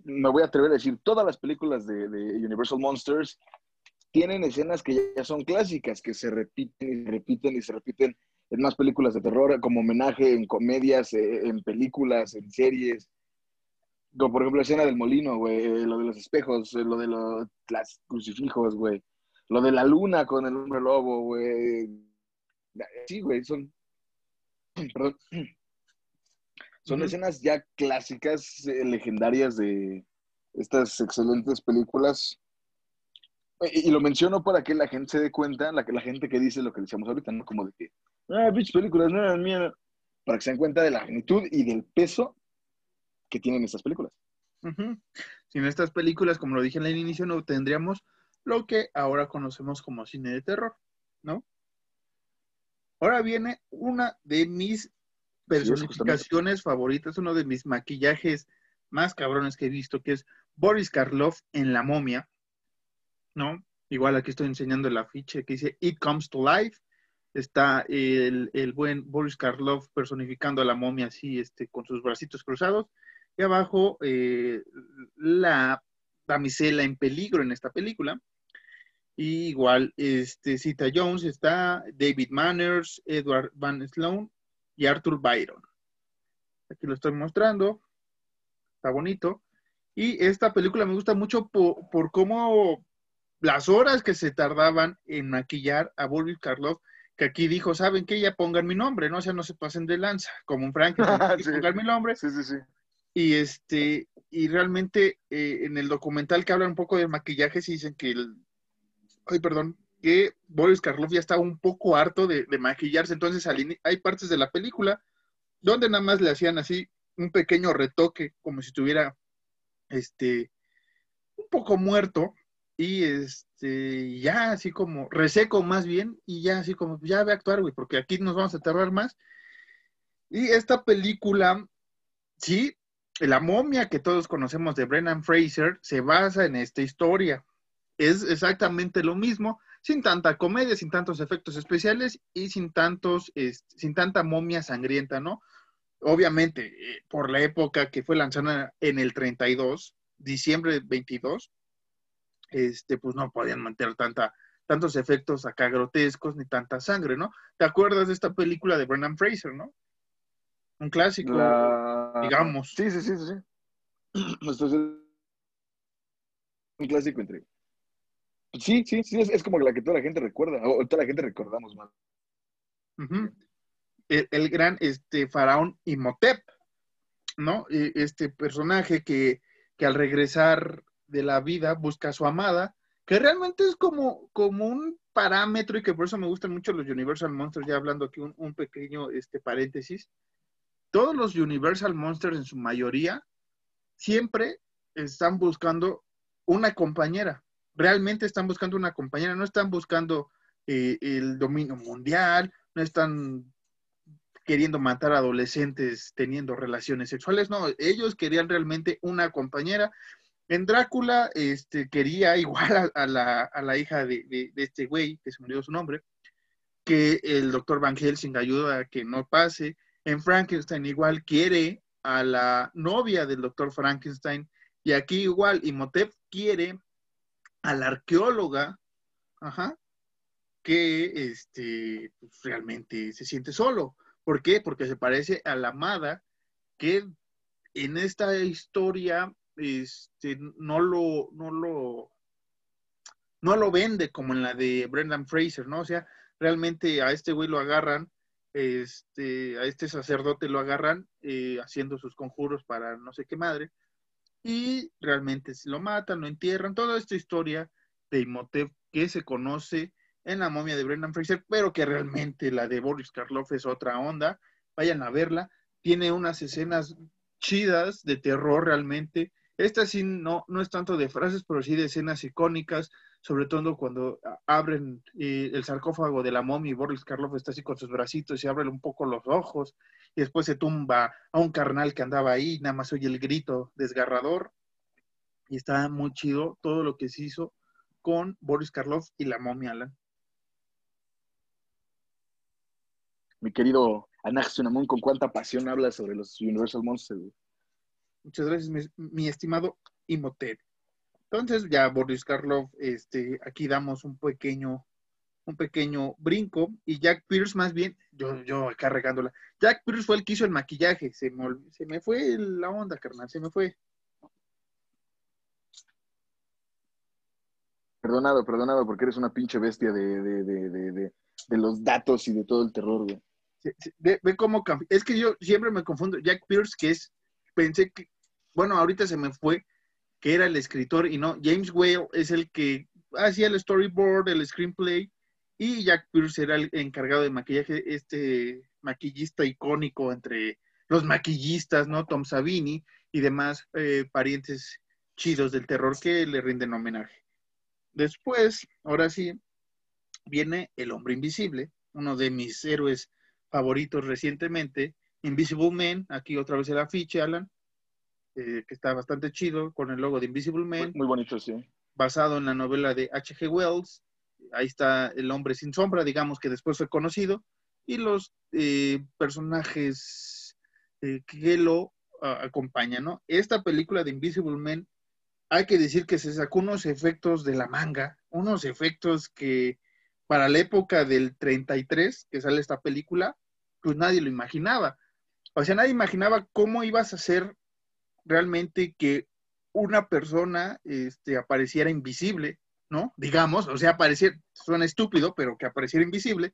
me voy a atrever a decir, todas las películas de, de, Universal Monsters tienen escenas que ya son clásicas, que se repiten y se repiten y se repiten en más películas de terror, como homenaje en comedias, eh, en películas, en series. Como por ejemplo la escena del molino, güey, eh, lo de los espejos, lo de los crucifijos, güey. Lo de la luna con el hombre lobo, güey. Sí, güey, son. Perdón. Son escenas ya clásicas, eh, legendarias de estas excelentes películas. Y, lo menciono para que la gente se dé cuenta, la, la gente que dice lo que decíamos ahorita, ¿no? Como de que, ah, bichos películas no mías. Para que se den cuenta de la magnitud y del peso que tienen estas películas. Sin estas películas, como lo dije en el inicio, no tendríamos lo que ahora conocemos como cine de terror, ¿no? Ahora viene una de mis personificaciones favoritas, uno de mis maquillajes más cabrones que he visto, que es Boris Karloff en La momia, ¿no? Igual aquí estoy enseñando el afiche que dice It Comes to Life. Está el, buen Boris Karloff personificando a la momia así, este, con sus bracitos cruzados. Y abajo eh, la damisela en peligro en esta película. Y igual, este, Cita Jones está, David Manners, Edward Van Sloan y Arthur Byron. Aquí lo estoy mostrando. Está bonito. Y esta película me gusta mucho por, cómo las horas que se tardaban en maquillar a Boris Karloff, que aquí dijo, ¿saben qué? Ya pongan mi nombre, ¿no? O sea, no se pasen de lanza, como un Frank, pongan mi nombre. Sí, sí, sí. Y este, y realmente eh, en el documental que habla un poco de maquillaje, sí dicen que el, ay, perdón, que Boris Karloff ya estaba un poco harto de, maquillarse, entonces hay partes de la película donde nada más le hacían así un pequeño retoque, como si estuviera, este, un poco muerto, y este, ya así como, reseco más bien, y ya así como, ya ve a actuar, güey, porque aquí nos vamos a tardar más. Y esta película, sí, la momia que todos conocemos de Brennan Fraser se basa en esta historia. Es exactamente lo mismo, sin tanta comedia, sin tantos efectos especiales y sin tantos, sin tanta momia sangrienta, ¿no? Obviamente, eh, por la época que fue lanzada en el 32, diciembre 22, este, pues no podían mantener tanta, tantos efectos acá grotescos ni tanta sangre, ¿no? ¿Te acuerdas de esta película de Brendan Fraser, no? Un clásico, digamos. Sí, sí, sí, sí. Entonces, un clásico entre Sí, sí, sí, es, como la que toda la gente recuerda, o toda la gente recordamos más. el, gran este, faraón Imhotep, ¿no? E, este personaje que, al regresar de la vida busca a su amada, que realmente es como, como un parámetro y que por eso me gustan mucho los Universal Monsters, ya hablando aquí un, un pequeño este, paréntesis. Todos los Universal Monsters en su mayoría siempre están buscando una compañera realmente están buscando una compañera, no están buscando eh, el dominio mundial, no están queriendo matar a adolescentes teniendo relaciones sexuales, no, ellos querían realmente una compañera. En Drácula, este, quería igual a, la, hija de, este güey, que se murió su nombre, que el doctor Van Helsing ayuda a que no pase. En Frankenstein igual quiere a la novia del doctor Frankenstein. Y aquí igual, Imhotep quiere a la arqueóloga, ajá, que este, pues, realmente se siente solo. ¿Por qué? Porque se parece a la amada que en esta historia este, no lo, no lo, no lo vende como en la de Brendan Fraser, ¿no? O sea, realmente a este güey lo agarran, este, a este sacerdote lo agarran eh, haciendo sus conjuros para no sé qué madre, y realmente si lo matan, lo entierran, toda esta historia de Imhotep que se conoce en la momia de Brendan Fraser, pero que realmente la de Boris Karloff es otra onda. Vayan a verla. Tiene unas escenas chidas de terror realmente. Esta sí no, no es tanto de frases, pero sí de escenas icónicas, sobre todo cuando abren eh, el sarcófago de la momia y Boris Karloff está así con sus bracitos y abren un poco los ojos y después se tumba a un carnal que andaba ahí, nada más oye el grito desgarrador y está muy chido todo lo que se hizo con Boris Karloff y la momia Alan. Mi querido Anaxunamón, con cuánta pasión habla sobre los Universal Monsters. Muchas gracias, mi, estimado Imhotep. Entonces, ya Boris Karloff, este, aquí damos un pequeño, un pequeño brinco. Y Jack Pierce, más bien, yo, yo cargándola. Jack Pierce fue el que hizo el maquillaje. Se me, se me fue la onda, carnal, se me fue. Perdonado, perdonado, porque eres una pinche bestia de, de, los datos y de todo el terror, güey. Ve, cómo Es que yo siempre me confundo. Jack Pierce, que es, pensé que, bueno, ahorita se me fue, que era el escritor y no, James Whale es el que hacía el storyboard, el screenplay, y Jack Pierce era el encargado de maquillaje, este maquillista icónico entre los maquillistas, ¿no? Tom Savini y demás eh, parientes chidos del terror que le rinden homenaje. Después, ahora sí, viene El Hombre Invisible, uno de mis héroes favoritos recientemente, Invisible Man, aquí otra vez el afiche, Alan, eh, que está bastante chido, con el logo de Invisible Man. Muy, bonito, sí. Basado en la novela de H.G. Wells. Ahí está El Hombre Sin Sombra, digamos que después fue conocido, y los eh, personajes eh, que lo acompañan, ¿no? Esta película de Invisible Man hay que decir que se sacó unos efectos de la manga, unos efectos que para la época del 33 que sale esta película, pues nadie lo imaginaba. O sea, nadie imaginaba cómo ibas a hacer realmente que una persona este, apareciera invisible, ¿no? Digamos, o sea, apareciera, suena estúpido, pero que apareciera invisible.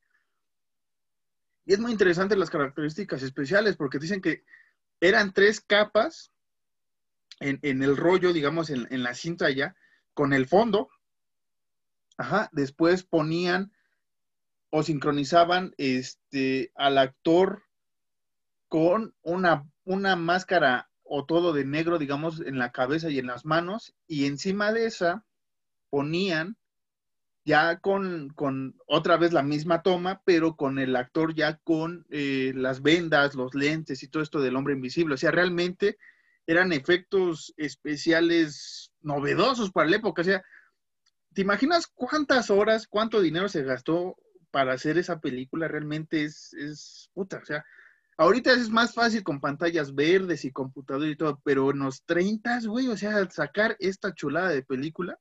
Y es muy interesante las características especiales, porque dicen que eran tres capas en, el rollo, digamos, en, la cinta ya, con el fondo. Ajá, después ponían o sincronizaban este, al actor con una, una máscara o todo de negro, digamos, en la cabeza y en las manos, y encima de esa ponían ya con, con otra vez la misma toma, pero con el actor ya con eh, las vendas, los lentes y todo esto del hombre invisible. O sea, realmente eran efectos especiales novedosos para la época. O sea, ¿te imaginas cuántas horas, cuánto dinero se gastó para hacer esa película? Realmente es, es puta. O sea, ahorita es más fácil con pantallas verdes y computador y todo, pero en los 30, güey, o sea, sacar esta chulada de película.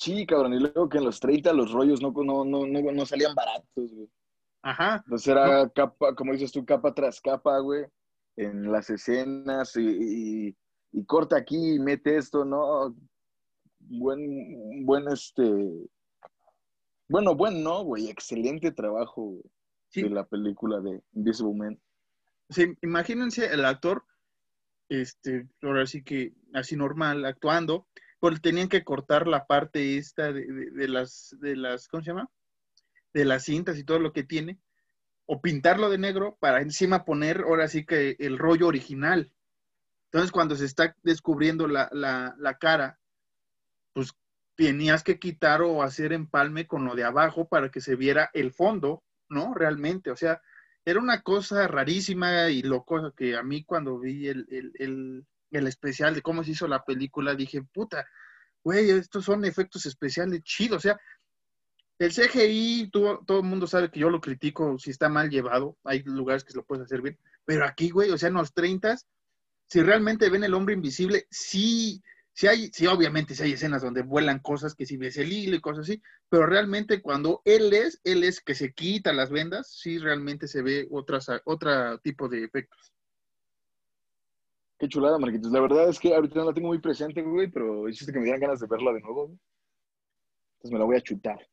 Sí, cabrón, y luego que en los 30 los rollos no, no, no, no, salían baratos, güey. Ajá. Entonces era capa, como dices tú, capa tras capa, güey en las escenas y, corta aquí y mete esto, ¿no? Buen, buen este, bueno, buen no, güey, excelente trabajo de la película de Invisible Man. Sí, imagínense el actor, este, ahora sí que así normal, actuando, pues tenían que cortar la parte esta de, las, de las, ¿cómo se llama? De las cintas y todo lo que tiene, o pintarlo de negro para encima poner ahora sí que el rollo original. Entonces, cuando se está descubriendo la, la, cara, pues tenías que quitar o hacer empalme con lo de abajo para que se viera el fondo, ¿no? Realmente, o sea, era una cosa rarísima y loco que a mí cuando vi el, el especial de cómo se hizo la película, dije, puta, güey, estos son efectos especiales chidos, o sea, el CGI, todo, el mundo sabe que yo lo critico si está mal llevado. Hay lugares que lo puedes hacer bien. Pero aquí, güey, o sea, en los 30, si realmente ven el hombre invisible, sí, sí hay, sí, obviamente sí hay escenas donde vuelan cosas que si ves el hilo y cosas así, pero realmente cuando él es, él es que se quita las vendas, sí realmente se ve otras, otro tipo de efectos. Qué chulada, Marquitos. La verdad es que ahorita no la tengo muy presente, güey, pero hiciste que me dieran ganas de verla de nuevo, Entonces me la voy a chutar.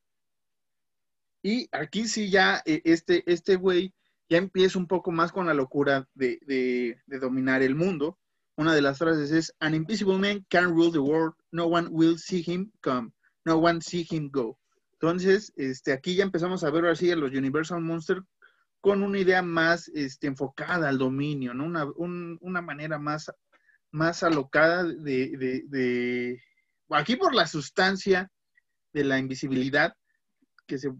Y aquí sí ya eh, este, este güey ya empieza un poco más con la locura de, dominar el mundo. Una de las frases es, An invisible man can rule the world, no one will see him come, no one see him go. Entonces, este, aquí ya empezamos a ver así a los Universal Monsters con una idea más este, enfocada al dominio, ¿no? Una, una manera más, más alocada de, de, aquí por la sustancia de la invisibilidad que se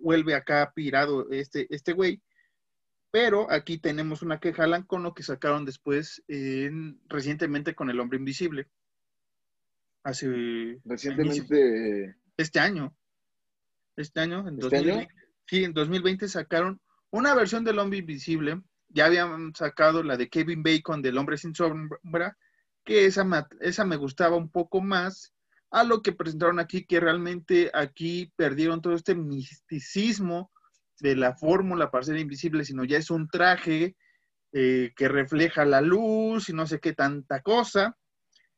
vuelve acá pirado este, este güey. Pero aquí tenemos una que jalan con lo que sacaron después recientemente con El Hombre Invisible. Hace. Recientemente. Este año. Este año, en ¿Este Año? Sí, en 2020 sacaron una versión del hombre invisible, ya habían sacado la de Kevin Bacon del hombre sin sombra, que esa me, esa me gustaba un poco más a lo que presentaron aquí, que realmente aquí perdieron todo este misticismo de la fórmula para ser invisible, sino ya es un traje eh, que refleja la luz y no sé qué tanta cosa.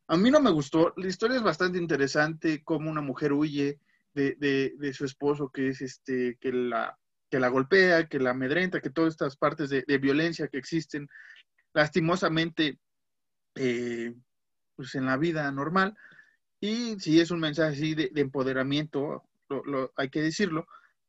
A mí no me gustó. La historia es bastante interesante, cómo una mujer huye de, su esposo, que es este, que la, que la golpea, que la amedrenta, que todas estas partes de, violencia que existen, lastimosamente, eh, pues en la vida normal. Y si es un mensaje así de, empoderamiento, hay que decirlo,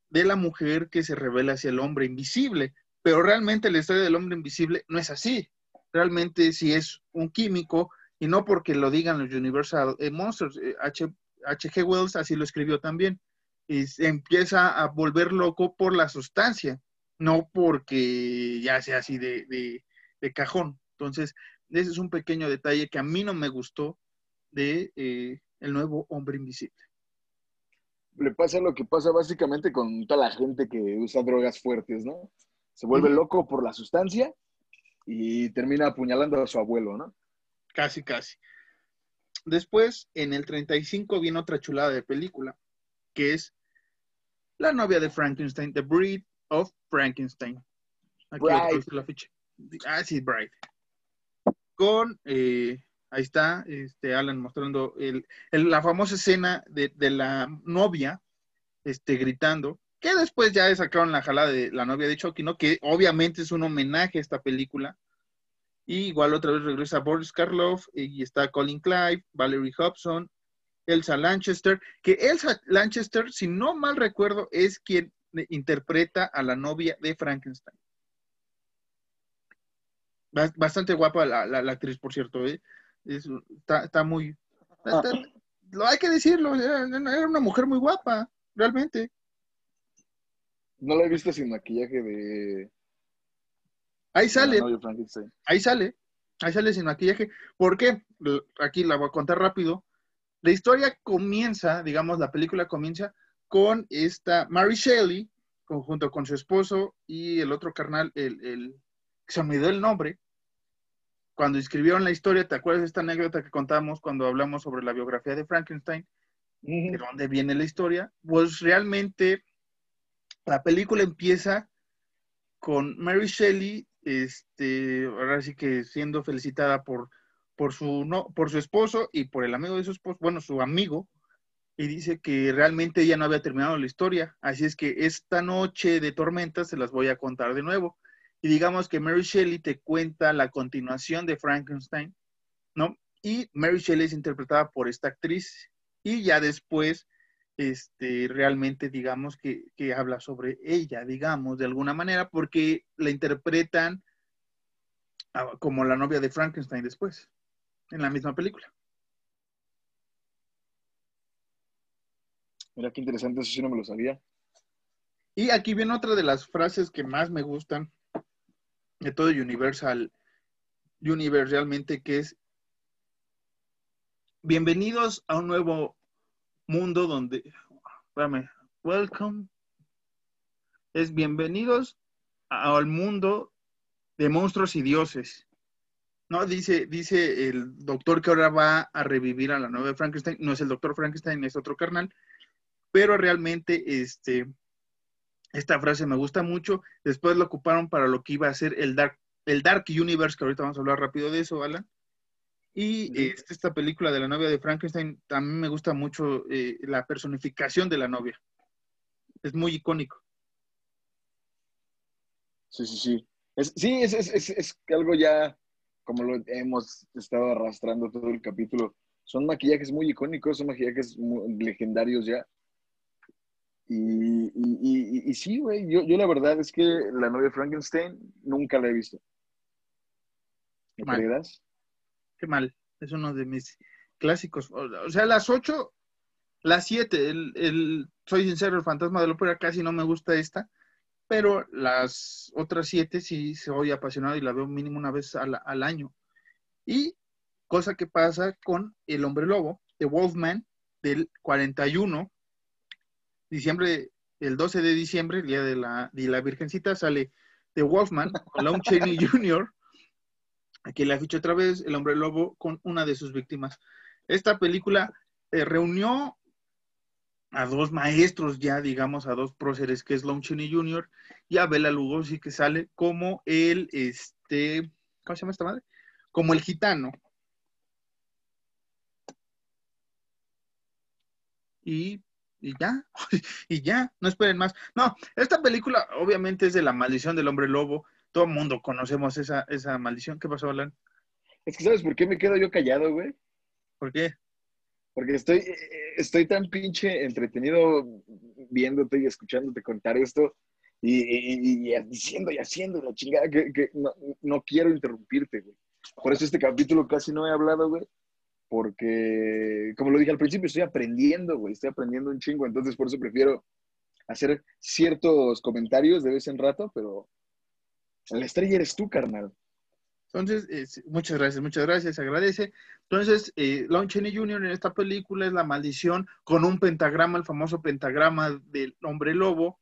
de la mujer que se revela hacia el hombre invisible. Pero realmente la historia del hombre invisible no es así. Realmente si es un químico, y no porque lo digan los Universal eh, Monsters, eh, H.G. Wells así lo escribió también, y se empieza a volver loco por la sustancia, no porque ya sea así de, cajón. Entonces, ese es un pequeño detalle que a mí no me gustó de eh, el nuevo hombre invisible. Le pasa lo que pasa básicamente con toda la gente que usa drogas fuertes, ¿no? Se vuelve loco por la sustancia y termina apuñalando a su abuelo, ¿no? Casi, casi. Después, en el 35 viene otra chulada de película, que es La novia de Frankenstein, The Breed of Frankenstein. Aquí la ficha. Ah, sí, Bride. Con, eh, ahí está, este, Alan mostrando la famosa escena de, la novia este, gritando, que después ya sacaron la jalada de la novia de Chucky, ¿no? Que obviamente es un homenaje a esta película y igual otra vez regresa Boris Karloff y está Colin Clive, Valerie Hobson, Elsa Lanchester, que Elsa Lanchester, si no mal recuerdo, es quien interpreta a la novia de Frankenstein. Bastante guapa la, actriz, por cierto. ¿eh? está, muy... lo hay que decirlo, era, una mujer muy guapa, realmente. No la he visto sin maquillaje de Ahí sale. Ahí sale. Ahí sale sin maquillaje. ¿Por qué? Aquí la voy a contar rápido. La historia comienza, digamos, la película comienza con esta Mary Shelley, junto con su esposo y el otro carnal, el, el se me dio el nombre, cuando escribieron la historia, ¿te acuerdas de esta anécdota que contamos cuando hablamos sobre la biografía de Frankenstein? ¿De dónde viene la historia? Pues realmente la película empieza con Mary Shelley este, ahora sí que siendo felicitada por, por, su, no, por su esposo y por el amigo de su esposo, bueno, su amigo, y dice que realmente ella no había terminado la historia. Así es que esta noche de tormenta se las voy a contar de nuevo. Y digamos que Mary Shelley te cuenta la continuación de Frankenstein, ¿no? Y Mary Shelley es interpretada por esta actriz. Y ya después este, realmente digamos que, habla sobre ella, digamos, de alguna manera, porque la interpretan como la novia de Frankenstein después, en la misma película. Mira qué interesante, eso sí no me lo sabía. Y aquí viene otra de las frases que más me gustan de todo Universal, Universe realmente, que es bienvenidos a un nuevo mundo donde, espérame, welcome, es bienvenidos al mundo de monstruos y dioses. No, dice, dice el doctor que ahora va a revivir a la nueva Frankenstein, no es el doctor Frankenstein, es otro carnal, pero realmente este, esta frase me gusta mucho. Después lo ocuparon para lo que iba a ser el Dark, el Dark Universe, que ahorita vamos a hablar rápido de eso, Alan. Y este, esta película de la novia de Frankenstein, también me gusta mucho eh, la personificación de la novia. Es muy icónico. Sí, sí, sí. Es, sí, es, es, es, algo ya, como lo hemos estado arrastrando todo el capítulo. Son maquillajes muy icónicos, son maquillajes legendarios ya. Y, y, y, sí, güey, yo, yo, la verdad es que la novia Frankenstein nunca la he visto. ¿Me creerás? qué mal. Es uno de mis clásicos. O sea, las ocho, las siete, el, soy sincero, el fantasma de la ópera casi no me gusta esta, pero las otras siete sí soy apasionado y la veo mínimo una vez al, al año. Y cosa que pasa con El Hombre Lobo, The Wolfman, del 41, diciembre el 12 de diciembre, el día de la, de la Virgencita, sale The Wolfman con Lon Chaney Jr. Aquí la ficha otra vez, el hombre lobo con una de sus víctimas. Esta película eh, reunió a dos maestros ya, digamos, a dos próceres, que es Lon Chaney Jr. y a Bela Lugosi, que sale como el, este, ¿cómo se llama esta madre? Como el gitano. Y, y ya, y ya, no esperen más. No, esta película obviamente es de la maldición del hombre lobo. Todo el mundo conocemos esa, esa maldición. ¿Qué pasó, Alan? Es que, ¿sabes por qué me quedo yo callado, güey? ¿Por qué? Porque estoy, eh, estoy tan pinche entretenido viéndote y escuchándote contar esto y, diciendo y haciendo la chingada que, que no, no quiero interrumpirte, güey. Por eso este capítulo casi no he hablado, güey. Porque, como lo dije al principio, estoy aprendiendo, güey. Estoy aprendiendo un chingo. Entonces, por eso prefiero hacer ciertos comentarios de vez en rato, pero la estrella eres tú, carnal. Entonces, muchas gracias, muchas gracias, se agradece. Entonces, eh, Lon Chaney Jr. en esta película es la maldición con un pentagrama, el famoso pentagrama del hombre lobo,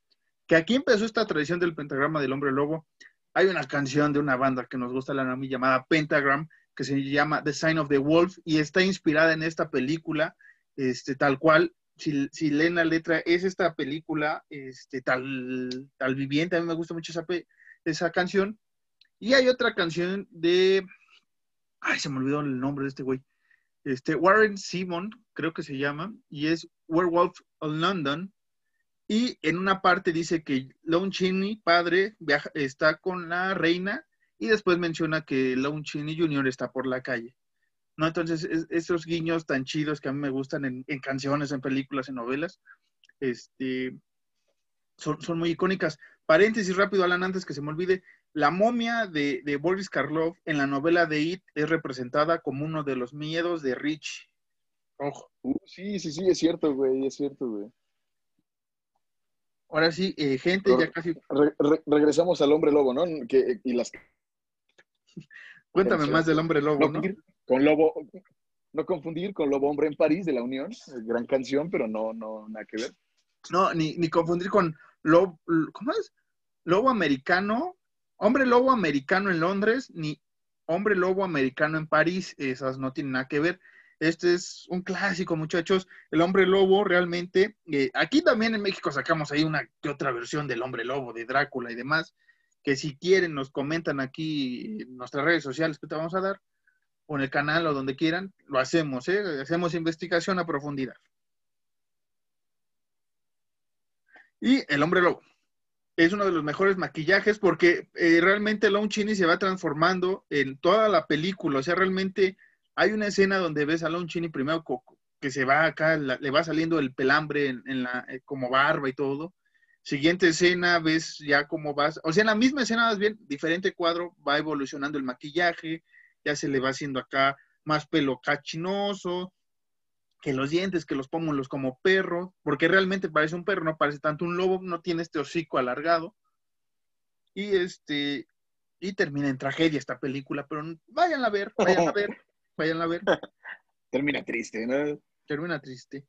que aquí empezó esta tradición del pentagrama del hombre lobo. Hay una canción de una banda que nos gusta la a mí llamada Pentagram, que se llama The Sign of the Wolf, y está inspirada en esta película, este, tal cual. Si, si leen la letra, es esta película este, tal, tal viviente. A mí me gusta mucho esa, esa canción. Y hay otra canción de. Ay, se me olvidó el nombre de este güey. Este, Warren Simon, creo que se llama, y es Werewolf of London. Y en una parte dice que Lon Chaney, padre, viaja, está con la reina, y después menciona que Lon Chaney Jr. está por la calle. ¿No? Entonces, es- esos guiños tan chidos que a mí me gustan en, canciones, en películas, en novelas, este, son, son muy icónicas. Paréntesis rápido, Alan, antes que se me olvide. La momia de, de Boris Karloff en la novela de It es representada como uno de los miedos de Rich. Ojo. Uh, sí, sí, sí, es cierto, güey, es cierto, güey. Ahora sí, eh, gente, ya casi. Re- re- regresamos al hombre lobo, ¿no? Que, y las Cuéntame más del hombre lobo, no con lobo, no confundir con Lobo Hombre en París de la Unión, gran canción, pero no, no, nada que ver. No, ni, ni confundir con lobo, ¿cómo es? Lobo americano, hombre lobo americano en Londres, ni hombre lobo americano en París, esas no tienen nada que ver. Este es un clásico, muchachos. El hombre lobo realmente, eh, aquí también en México sacamos ahí una que otra versión del hombre lobo, de Drácula y demás, que si quieren nos comentan aquí en nuestras redes sociales que te vamos a dar, o en el canal o donde quieran, lo hacemos, ¿eh? hacemos investigación a profundidad. Y el hombre lobo. Es uno de los mejores maquillajes porque eh, realmente Lon Chaney se va transformando en toda la película. O sea, realmente hay una escena donde ves a Lon Chaney primero que se va acá, le va saliendo el pelambre en, en la, eh, como barba y todo. Siguiente escena, ves ya cómo vas. O sea, en la misma escena, más bien, diferente cuadro, va evolucionando el maquillaje, ya se le va haciendo acá más pelo cachinoso, que los dientes, que los pómulos como perro, porque realmente parece un perro, no parece tanto un lobo, no tiene este hocico alargado. Y este, y termina en tragedia esta película, pero vayan a ver, vayan a ver, vayan a ver, Termina triste, ¿no? termina triste.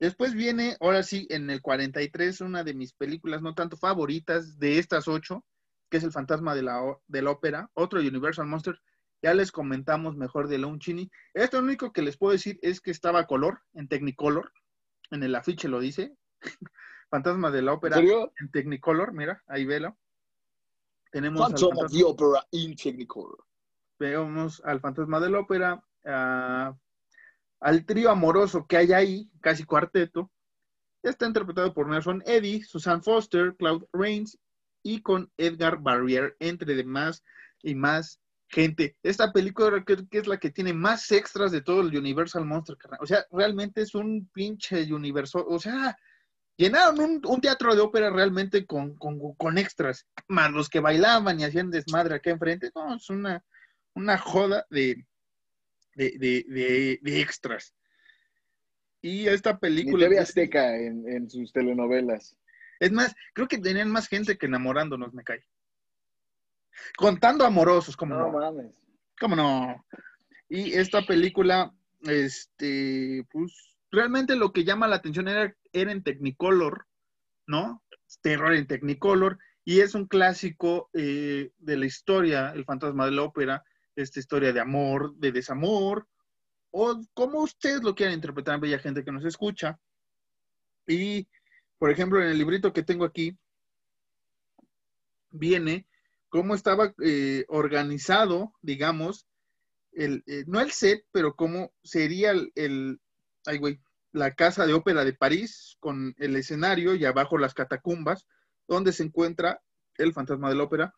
Después viene, ahora sí, en el 43, una de mis películas no tanto favoritas de estas ocho, que es El fantasma de la, de la ópera, otro Universal Monster. Ya les comentamos mejor de Lon Chaney. Esto lo único que les puedo decir es que estaba a color, en Technicolor. En el afiche lo dice. Fantasma de la ¿En ópera serio? en Technicolor, mira, ahí velo. Tenemos al Phantom of fantasma, the Opera in Technicolor. vemos al fantasma de la ópera, a- al trío amoroso que hay ahí, casi cuarteto. Está interpretado por Nelson Eddy, Susan Foster, Claude Rains y con Edgar Barrier, entre demás y más gente. Esta película creo que es la que tiene más extras de todo el Universal Monster. carnal. O sea, realmente es un pinche universo. O sea, llenaron un, un teatro de ópera realmente con, con, con extras, más los que bailaban y hacían desmadre acá enfrente. No, es una, una joda de, de, de, de- de extras. Y esta película. TV Azteca en, en sus telenovelas. Es más, creo que tenían más gente que enamorándonos, me cae. Contando amorosos, como No no, mames. cómo no. Y esta película, este, pues, realmente lo que llama la atención era, era en Technicolor, ¿no? terror en Technicolor, y es un clásico eh, de la historia, El fantasma de la ópera, esta historia de amor, de desamor, o como ustedes lo quieran interpretar, bella gente que nos escucha. Y, por ejemplo, en el librito que tengo aquí, viene cómo estaba eh, organizado, digamos, el, eh, no el set, pero cómo sería el, ay, güey, la casa de ópera de París con el escenario y abajo las catacumbas, donde se encuentra el fantasma de la ópera.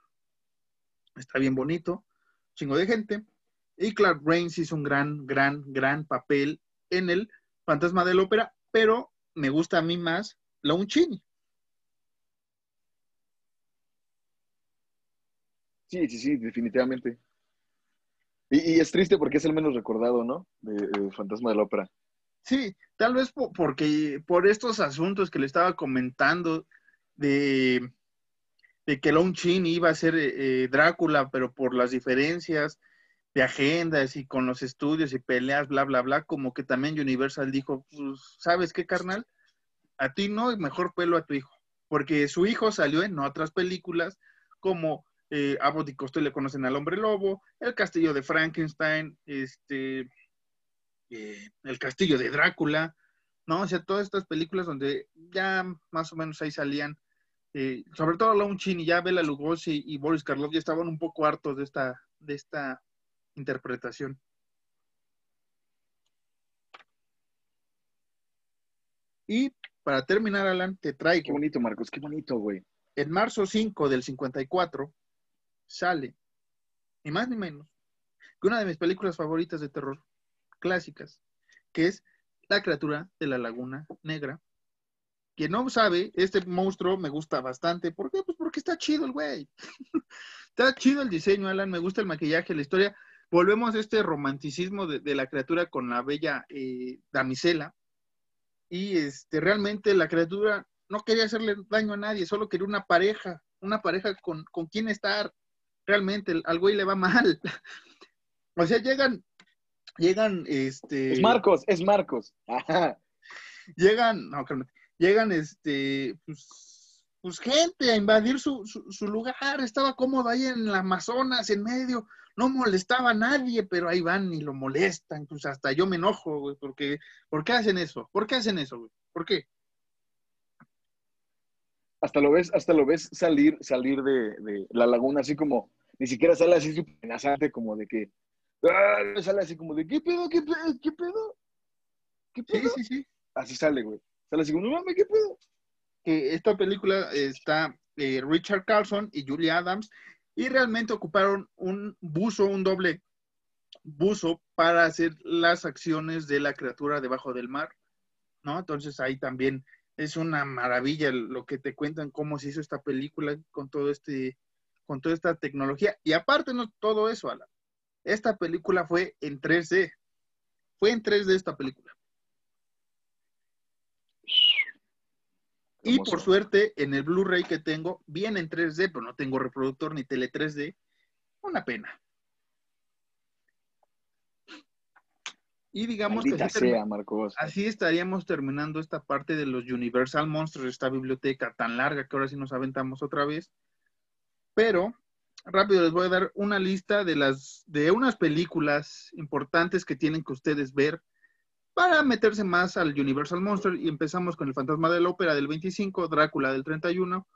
Está bien bonito, chingo de gente. Y Clark Rains hizo un gran, gran, gran papel en el fantasma de la ópera, pero me gusta a mí más la Unchini. Sí, sí, sí, definitivamente. Y, es triste porque es el menos recordado, ¿no? De, Fantasma de la Ópera. Sí, tal vez porque por estos asuntos que le estaba comentando de, de que Lon Chin iba a ser eh, Drácula, pero por las diferencias de agendas y con los estudios y peleas, bla, bla, bla, como que también Universal dijo, pues, ¿sabes qué, carnal? A ti no, y mejor pelo a tu hijo. Porque su hijo salió en otras películas como eh, Abbott y Costello le conocen al hombre lobo, el castillo de Frankenstein, este, eh, el castillo de Drácula, ¿no? O sea, todas estas películas donde ya más o menos ahí salían, eh, sobre todo Lon Chin y ya Bela Lugosi y Boris Karloff ya estaban un poco hartos de esta, de esta interpretación. Y para terminar, Alan, te traigo. Qué bonito, Marcos, qué bonito, güey. En marzo 5 del 54, sale, ni más ni menos, que una de mis películas favoritas de terror clásicas, que es La criatura de la laguna negra. Quien no sabe, este monstruo me gusta bastante. ¿Por qué? Pues porque está chido el güey. está chido el diseño, Alan, me gusta el maquillaje, la historia. Volvemos a este romanticismo de, la criatura con la bella eh, damisela. Y este, realmente la criatura no quería hacerle daño a nadie, solo quería una pareja, una pareja con, con quien estar realmente al güey le va mal. o sea, llegan, llegan, este... Es Marcos, es Marcos. Llegan, no, llegan, este, pues, pues, gente a invadir su, su, lugar, estaba cómodo ahí en el Amazonas, en medio, no molestaba a nadie, pero ahí van y lo molestan, pues hasta yo me enojo, güey, porque, ¿por qué hacen eso? ¿Por qué hacen eso, güey? ¿Por qué? Hasta lo ves, hasta lo ves salir, salir de, de la laguna así como ni siquiera sale así súper amenazante como de que, ah, sale así como de, ¿qué pedo, qué pedo, qué pedo? ¿Qué pedo? Sí, sí, sí. Así sale, güey. Sale así como, no mames, ¿qué pedo? Que esta película está eh, Richard Carlson y Julie Adams y realmente ocuparon un buzo, un doble buzo para hacer las acciones de la criatura debajo del mar, ¿no? Entonces ahí también es una maravilla lo que te cuentan cómo se hizo esta película con todo este con toda esta tecnología. Y aparte, no todo eso, Alan. Esta película fue en 3D. Fue en 3D esta película. Y por suerte, en el Blu-ray que tengo, viene en 3D, pero no tengo reproductor ni tele 3D. Una pena. Y digamos que así, estaríamos terminando esta parte de los Universal Monsters, esta biblioteca tan larga que ahora sí nos aventamos otra vez. Pero rápido les voy a dar una lista de las de unas películas importantes que tienen que ustedes ver para meterse más al Universal Monster y empezamos con El fantasma de la ópera del 25, Drácula del 31,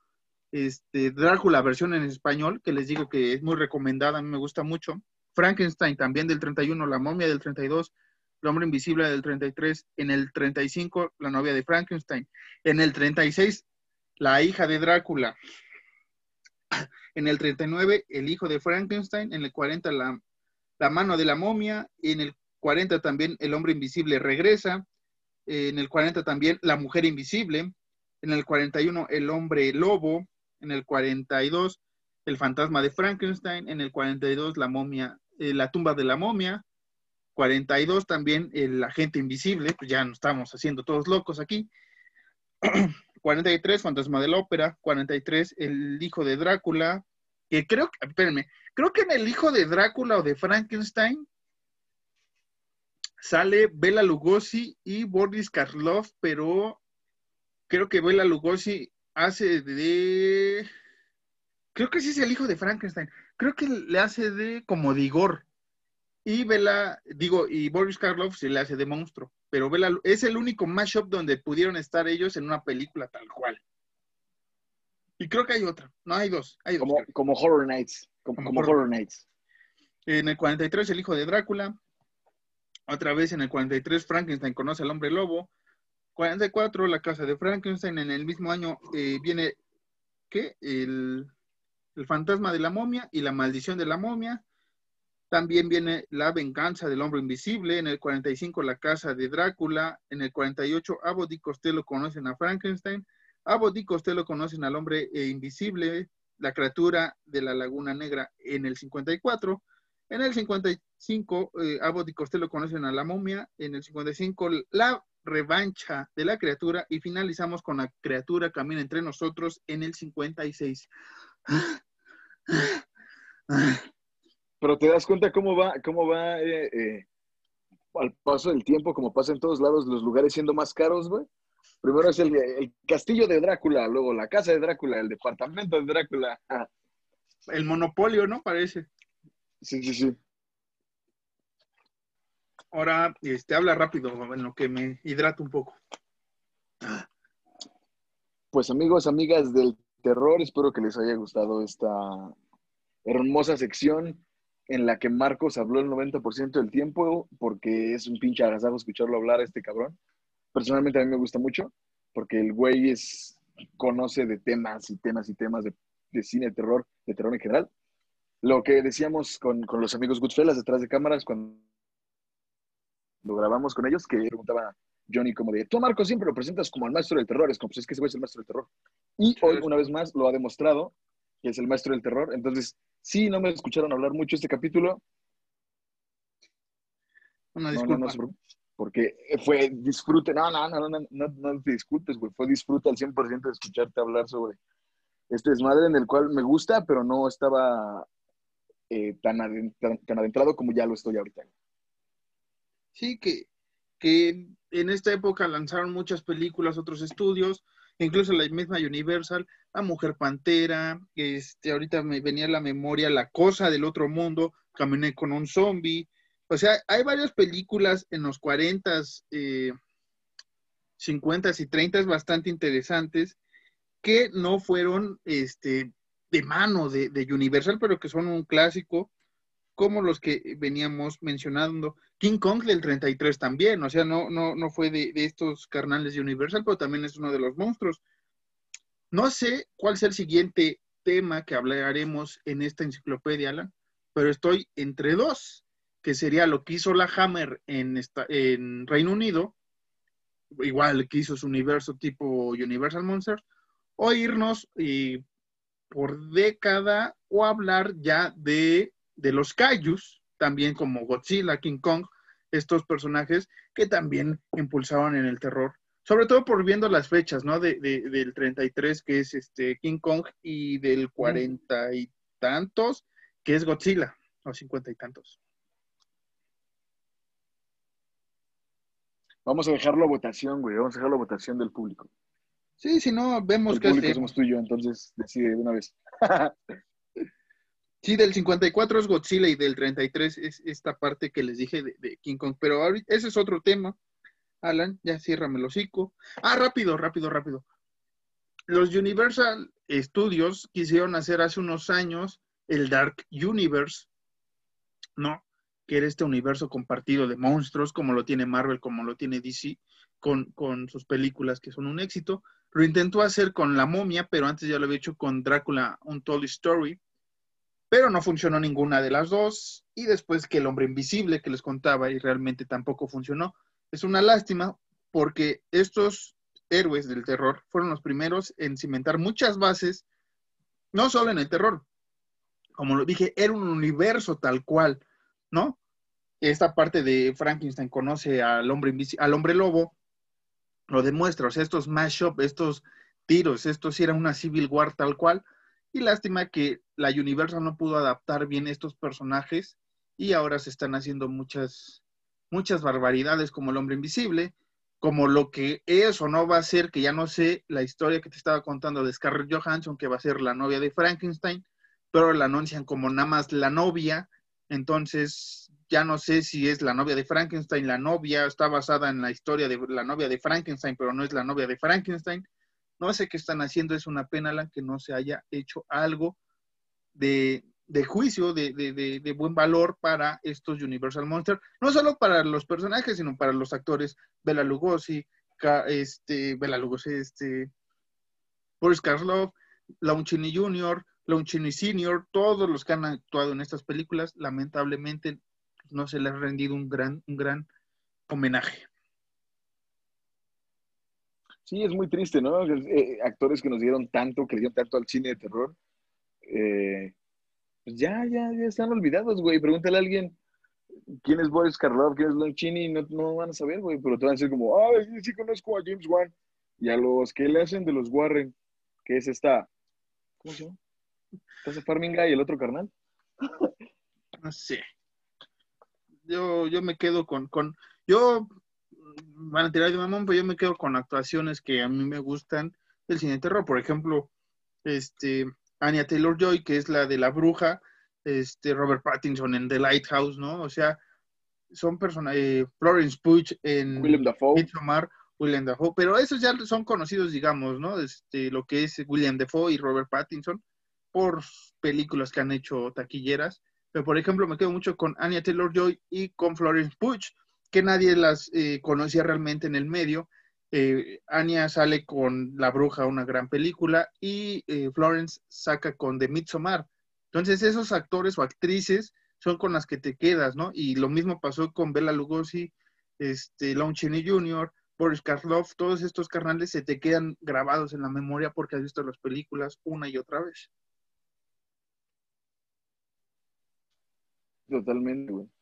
este Drácula versión en español que les digo que es muy recomendada, a mí me gusta mucho. Frankenstein también del 31, La momia del 32, El hombre invisible del 33, en el 35 La novia de Frankenstein, en el 36 La hija de Drácula, en el 39, El hijo de Frankenstein. En el 40, La, mano de la momia. En el 40 también El hombre invisible regresa. En el 40 también La mujer invisible. En el 41, El hombre lobo. En el 42, El fantasma de Frankenstein. En el 42, La momia, eh, La tumba de la momia. 42 también El agente invisible. Pues ya nos estamos haciendo todos locos aquí. 43, Fantasma de la Ópera, 43, El Hijo de Drácula, que creo que, espérenme, creo que en El Hijo de Drácula o de Frankenstein sale Bela Lugosi y Boris Karloff, pero creo que Bela Lugosi hace de. Creo que sí es el hijo de Frankenstein. Creo que le hace de como Digor. Y Vela, digo, y Boris Karloff se le hace de monstruo. Pero Vela es el único mashup donde pudieron estar ellos en una película tal cual. Y creo que hay otra. No, hay dos. Hay como, como Horror Nights. Como, Horror Nights. En el 43, el hijo de Drácula. Otra vez en el 43, Frankenstein conoce al hombre lobo. 44, la casa de Frankenstein. En el mismo año eh, viene, ¿qué? El, el fantasma de la momia y la maldición de la momia. También viene La venganza del hombre invisible. En el 45, La casa de Drácula. En el 48, Abbott y Costello conocen a Frankenstein. Abbott y Costello conocen al hombre eh, invisible, la criatura de la Laguna Negra en el 54. En el 55, eh, Abbott y Costello conocen a la momia. En el 55, la revancha de la criatura. Y finalizamos con la criatura camina entre nosotros en el 56. Pero te das cuenta cómo va, cómo va eh, eh, al paso del tiempo, como pasa en todos lados, los lugares siendo más caros, güey. Primero es el, el, castillo de Drácula, luego la casa de Drácula, el departamento de Drácula. El monopolio, ¿no? Parece. Sí, sí, sí. Ahora, este, habla rápido, en lo que me hidrato un poco. Pues amigos, amigas del terror, espero que les haya gustado esta hermosa sección en la que Marcos habló el 90% del tiempo, porque es un pinche agasajo escucharlo hablar a este cabrón. Personalmente a mí me gusta mucho, porque el güey es, conoce de temas y temas y temas de, de cine, de terror, de terror en general lo que decíamos con, con los amigos Goodfellas detrás de cámaras cuando lo grabamos con ellos, que preguntaba Johnny como de, tú Marco siempre lo presentas como el maestro del terror, es como, pues es que ese güey es el maestro del terror. Y hoy, una vez más, lo ha demostrado, que es el maestro del terror. Entonces, sí, no me escucharon hablar mucho este capítulo. Una disculpa. No, no, porque fue disfrute, no, no, no, no, no, no te disculpes, güey, fue disfrute al 100% de escucharte hablar sobre este desmadre en el cual me gusta, pero no estaba eh, tan, adentrado como ya lo estoy ahorita. Sí, que, que en esta época lanzaron muchas películas, otros estudios, incluso la misma Universal, La Mujer Pantera, este, ahorita me venía a la memoria La Cosa del Otro Mundo, Caminé con un Zombie. O sea, hay varias películas en los 40, eh, 50 y 30 bastante interesantes que no fueron este, de mano de, Universal, pero que son un clásico, como los que veníamos mencionando. King Kong del 33 también, o sea, no, no, no fue de, estos carnales de Universal, pero también es uno de los monstruos. No sé cuál sea el siguiente tema que hablaremos en esta enciclopedia, Alan, pero estoy entre dos, que sería lo que hizo la Hammer en, esta, en Reino Unido, igual que hizo su universo tipo Universal Monsters, o irnos y por década o hablar ya de, los Kaijus, también como Godzilla, King Kong, estos personajes que también impulsaban en el terror. Sobre todo por viendo las fechas, ¿no? De, del 33, que es este King Kong, y del cuarenta y tantos, que es Godzilla, o cincuenta y tantos. Vamos a dejarlo a votación, güey. Vamos a dejarlo a votación del público. Sí, si no, vemos que... El somos tú y yo, entonces decide de una vez. sí, del 54 es Godzilla y del 33 es esta parte que les dije de, King Kong. Pero ahorita, ese es otro tema. Alan, ya ciérrame el hocico. Ah, rápido, rápido, rápido. Los Universal Studios quisieron hacer hace unos años el Dark Universe, ¿no? Que era este universo compartido de monstruos, como lo tiene Marvel, como lo tiene DC, con, con sus películas que son un éxito. Lo intentó hacer con La momia, pero antes ya lo había hecho con Drácula, un Told Story. Pero no funcionó ninguna de las dos. Y después que El Hombre Invisible, que les contaba, y realmente tampoco funcionó. Es una lástima porque estos héroes del terror fueron los primeros en cimentar muchas bases, no solo en el terror. Como lo dije, era un universo tal cual, ¿no? Esta parte de Frankenstein conoce al hombre, al hombre lobo, lo demuestra, o sea, estos mashup, estos tiros, esto sí era una Civil War tal cual, y lástima que la Universal no pudo adaptar bien estos personajes y ahora se están haciendo muchas, muchas barbaridades como el hombre invisible, como lo que es o no va a ser, que ya no sé, la historia que te estaba contando de Scarlett Johansson, que va a ser la novia de Frankenstein, pero la anuncian como nada más la novia, entonces ya no sé si es la novia de Frankenstein, la novia está basada en la historia de la novia de Frankenstein, pero no es la novia de Frankenstein. No sé qué están haciendo, es una pena la que no se haya hecho algo de, de juicio, de, de, de, buen valor para estos Universal Monsters, no solo para los personajes, sino para los actores, Bela Lugosi, este, Bela Lugosi, este, Boris Karloff, Chaney Jr., Chaney Sr., todos los que han actuado en estas películas, lamentablemente no se les ha rendido un gran, un gran homenaje. Sí, es muy triste, ¿no? Eh, actores que nos dieron tanto, que dieron tanto al cine de terror, eh, pues ya, ya, ya están olvidados, güey. Pregúntale a alguien quién es Boris Karloff, quién es Lon Chini, no, no van a saber, güey, pero te van a decir como, ay, sí, conozco a James Wan. Y a los que le hacen de los Warren, que es esta, ¿cómo se llama? ¿Estás Farming Guy y el otro carnal? no sé. Yo, yo me quedo con, con, yo, van a tirar de mamón, pero yo me quedo con actuaciones que a mí me gustan del cine de terror. Por ejemplo, este, Anya Taylor Joy, que es la de la bruja, este, Robert Pattinson en The Lighthouse, ¿no? O sea, son personas, eh, Florence Pugh en William Dafoe. Midsommar, William Dafoe, pero esos ya son conocidos, digamos, ¿no? Este, lo que es William Dafoe y Robert Pattinson por películas que han hecho taquilleras. Pero, por ejemplo, me quedo mucho con Anya Taylor-Joy y con Florence Pugh, que nadie las eh, conocía realmente en el medio, eh, Anya sale con La Bruja, una gran película, y eh, Florence saca con The Midsommar. Entonces, esos actores o actrices son con las que te quedas, ¿no? Y lo mismo pasó con Bella Lugosi, este, Lon Chaney Jr., Boris Karloff, todos estos carnales se te quedan grabados en la memoria porque has visto las películas una y otra vez. Totalmente, güey.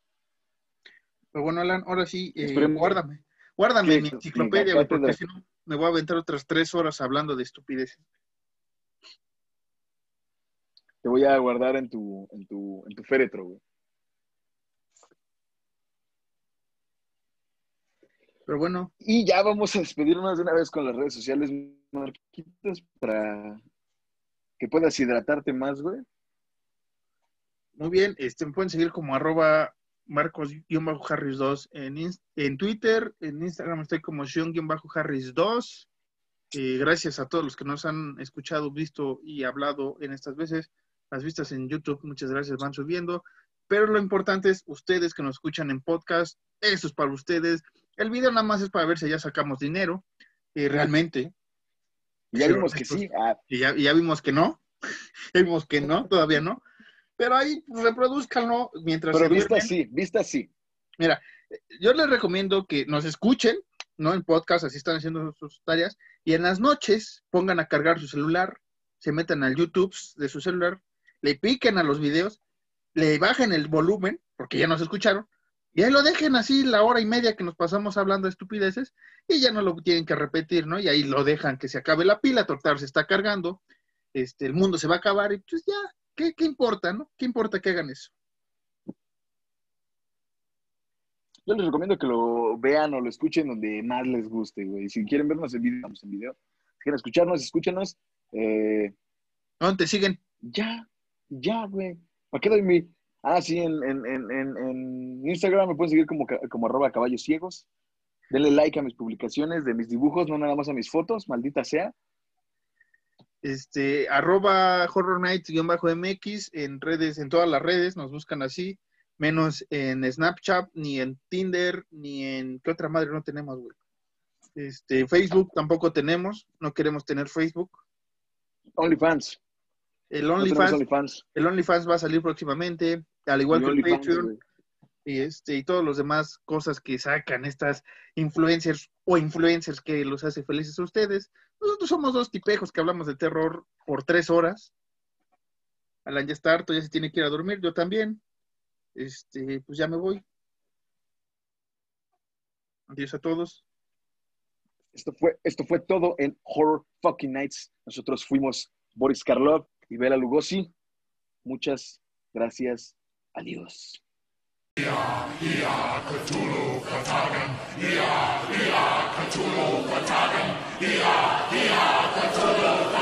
Pero bueno, Alan, ahora sí, eh, guárdame. Guárdame mi enciclopedia, güey, porque si no me voy a aventar otras tres horas hablando de estupideces. Te voy a guardar en tu, en tu, en tu féretro, güey. Pero bueno. Y ya vamos a despedirnos de una vez con las redes sociales, Marquitos, para que puedas hidratarte más, güey. Muy bien, este, me pueden seguir como arroba Marcos-Harris2 en, en Twitter, en Instagram estoy como Sean-Harris2. Eh, gracias a todos los que nos han escuchado, visto y hablado en estas veces. Las vistas en YouTube, muchas gracias, van subiendo. Pero lo importante es ustedes que nos escuchan en podcast, eso es para ustedes. El video nada más es para ver si ya sacamos dinero, eh, realmente. Ya vimos que sí. Ah. Y ya, ya vimos que no. ya vimos que no, todavía no pero ahí reproduzcanlo mientras. Pero vista así, vista así. Mira, yo les recomiendo que nos escuchen, ¿no? En podcast, así están haciendo sus tareas, y en las noches pongan a cargar su celular, se metan al YouTube de su celular, le piquen a los videos, le bajen el volumen, porque ya nos escucharon, y ahí lo dejen así la hora y media que nos pasamos hablando de estupideces, y ya no lo tienen que repetir, ¿no? Y ahí lo dejan que se acabe la pila, total se está cargando, este, el mundo se va a acabar, y pues ya, ¿qué, importa, no? ¿Qué importa que hagan eso? Yo les recomiendo que lo vean o lo escuchen donde más les guste, güey. Si quieren vernos en video, vamos en video. Si quieren escucharnos, escúchenos. Eh, ¿Dónde te siguen? Ya, ya, güey. ¿Para qué doy mi...? Ah, sí, en, en, Instagram me pueden seguir como, como arroba caballos ciegos. Denle like a mis publicaciones de mis dibujos, no nada más a mis fotos, maldita sea este, arroba Horror Nights-MX en redes, en todas las redes, nos buscan así, menos en Snapchat, ni en Tinder, ni en, ¿qué otra madre no tenemos, güey? Este, Facebook tampoco tenemos, no queremos tener Facebook. OnlyFans. El OnlyFans, el OnlyFans va a salir próximamente, al igual que el Patreon y este y todos los demás cosas que sacan estas influencers o influencers que los hace felices a ustedes. Nosotros somos dos tipejos que hablamos de terror por tres horas. Alan ya está harto, ya se tiene que ir a dormir, yo también. Este, pues ya me voy. Adiós a todos. Esto fue, esto fue todo en Horror Fucking Nights. Nosotros fuimos Boris Karloff y Bela Lugosi. Muchas gracias. Adiós. We are the controlo.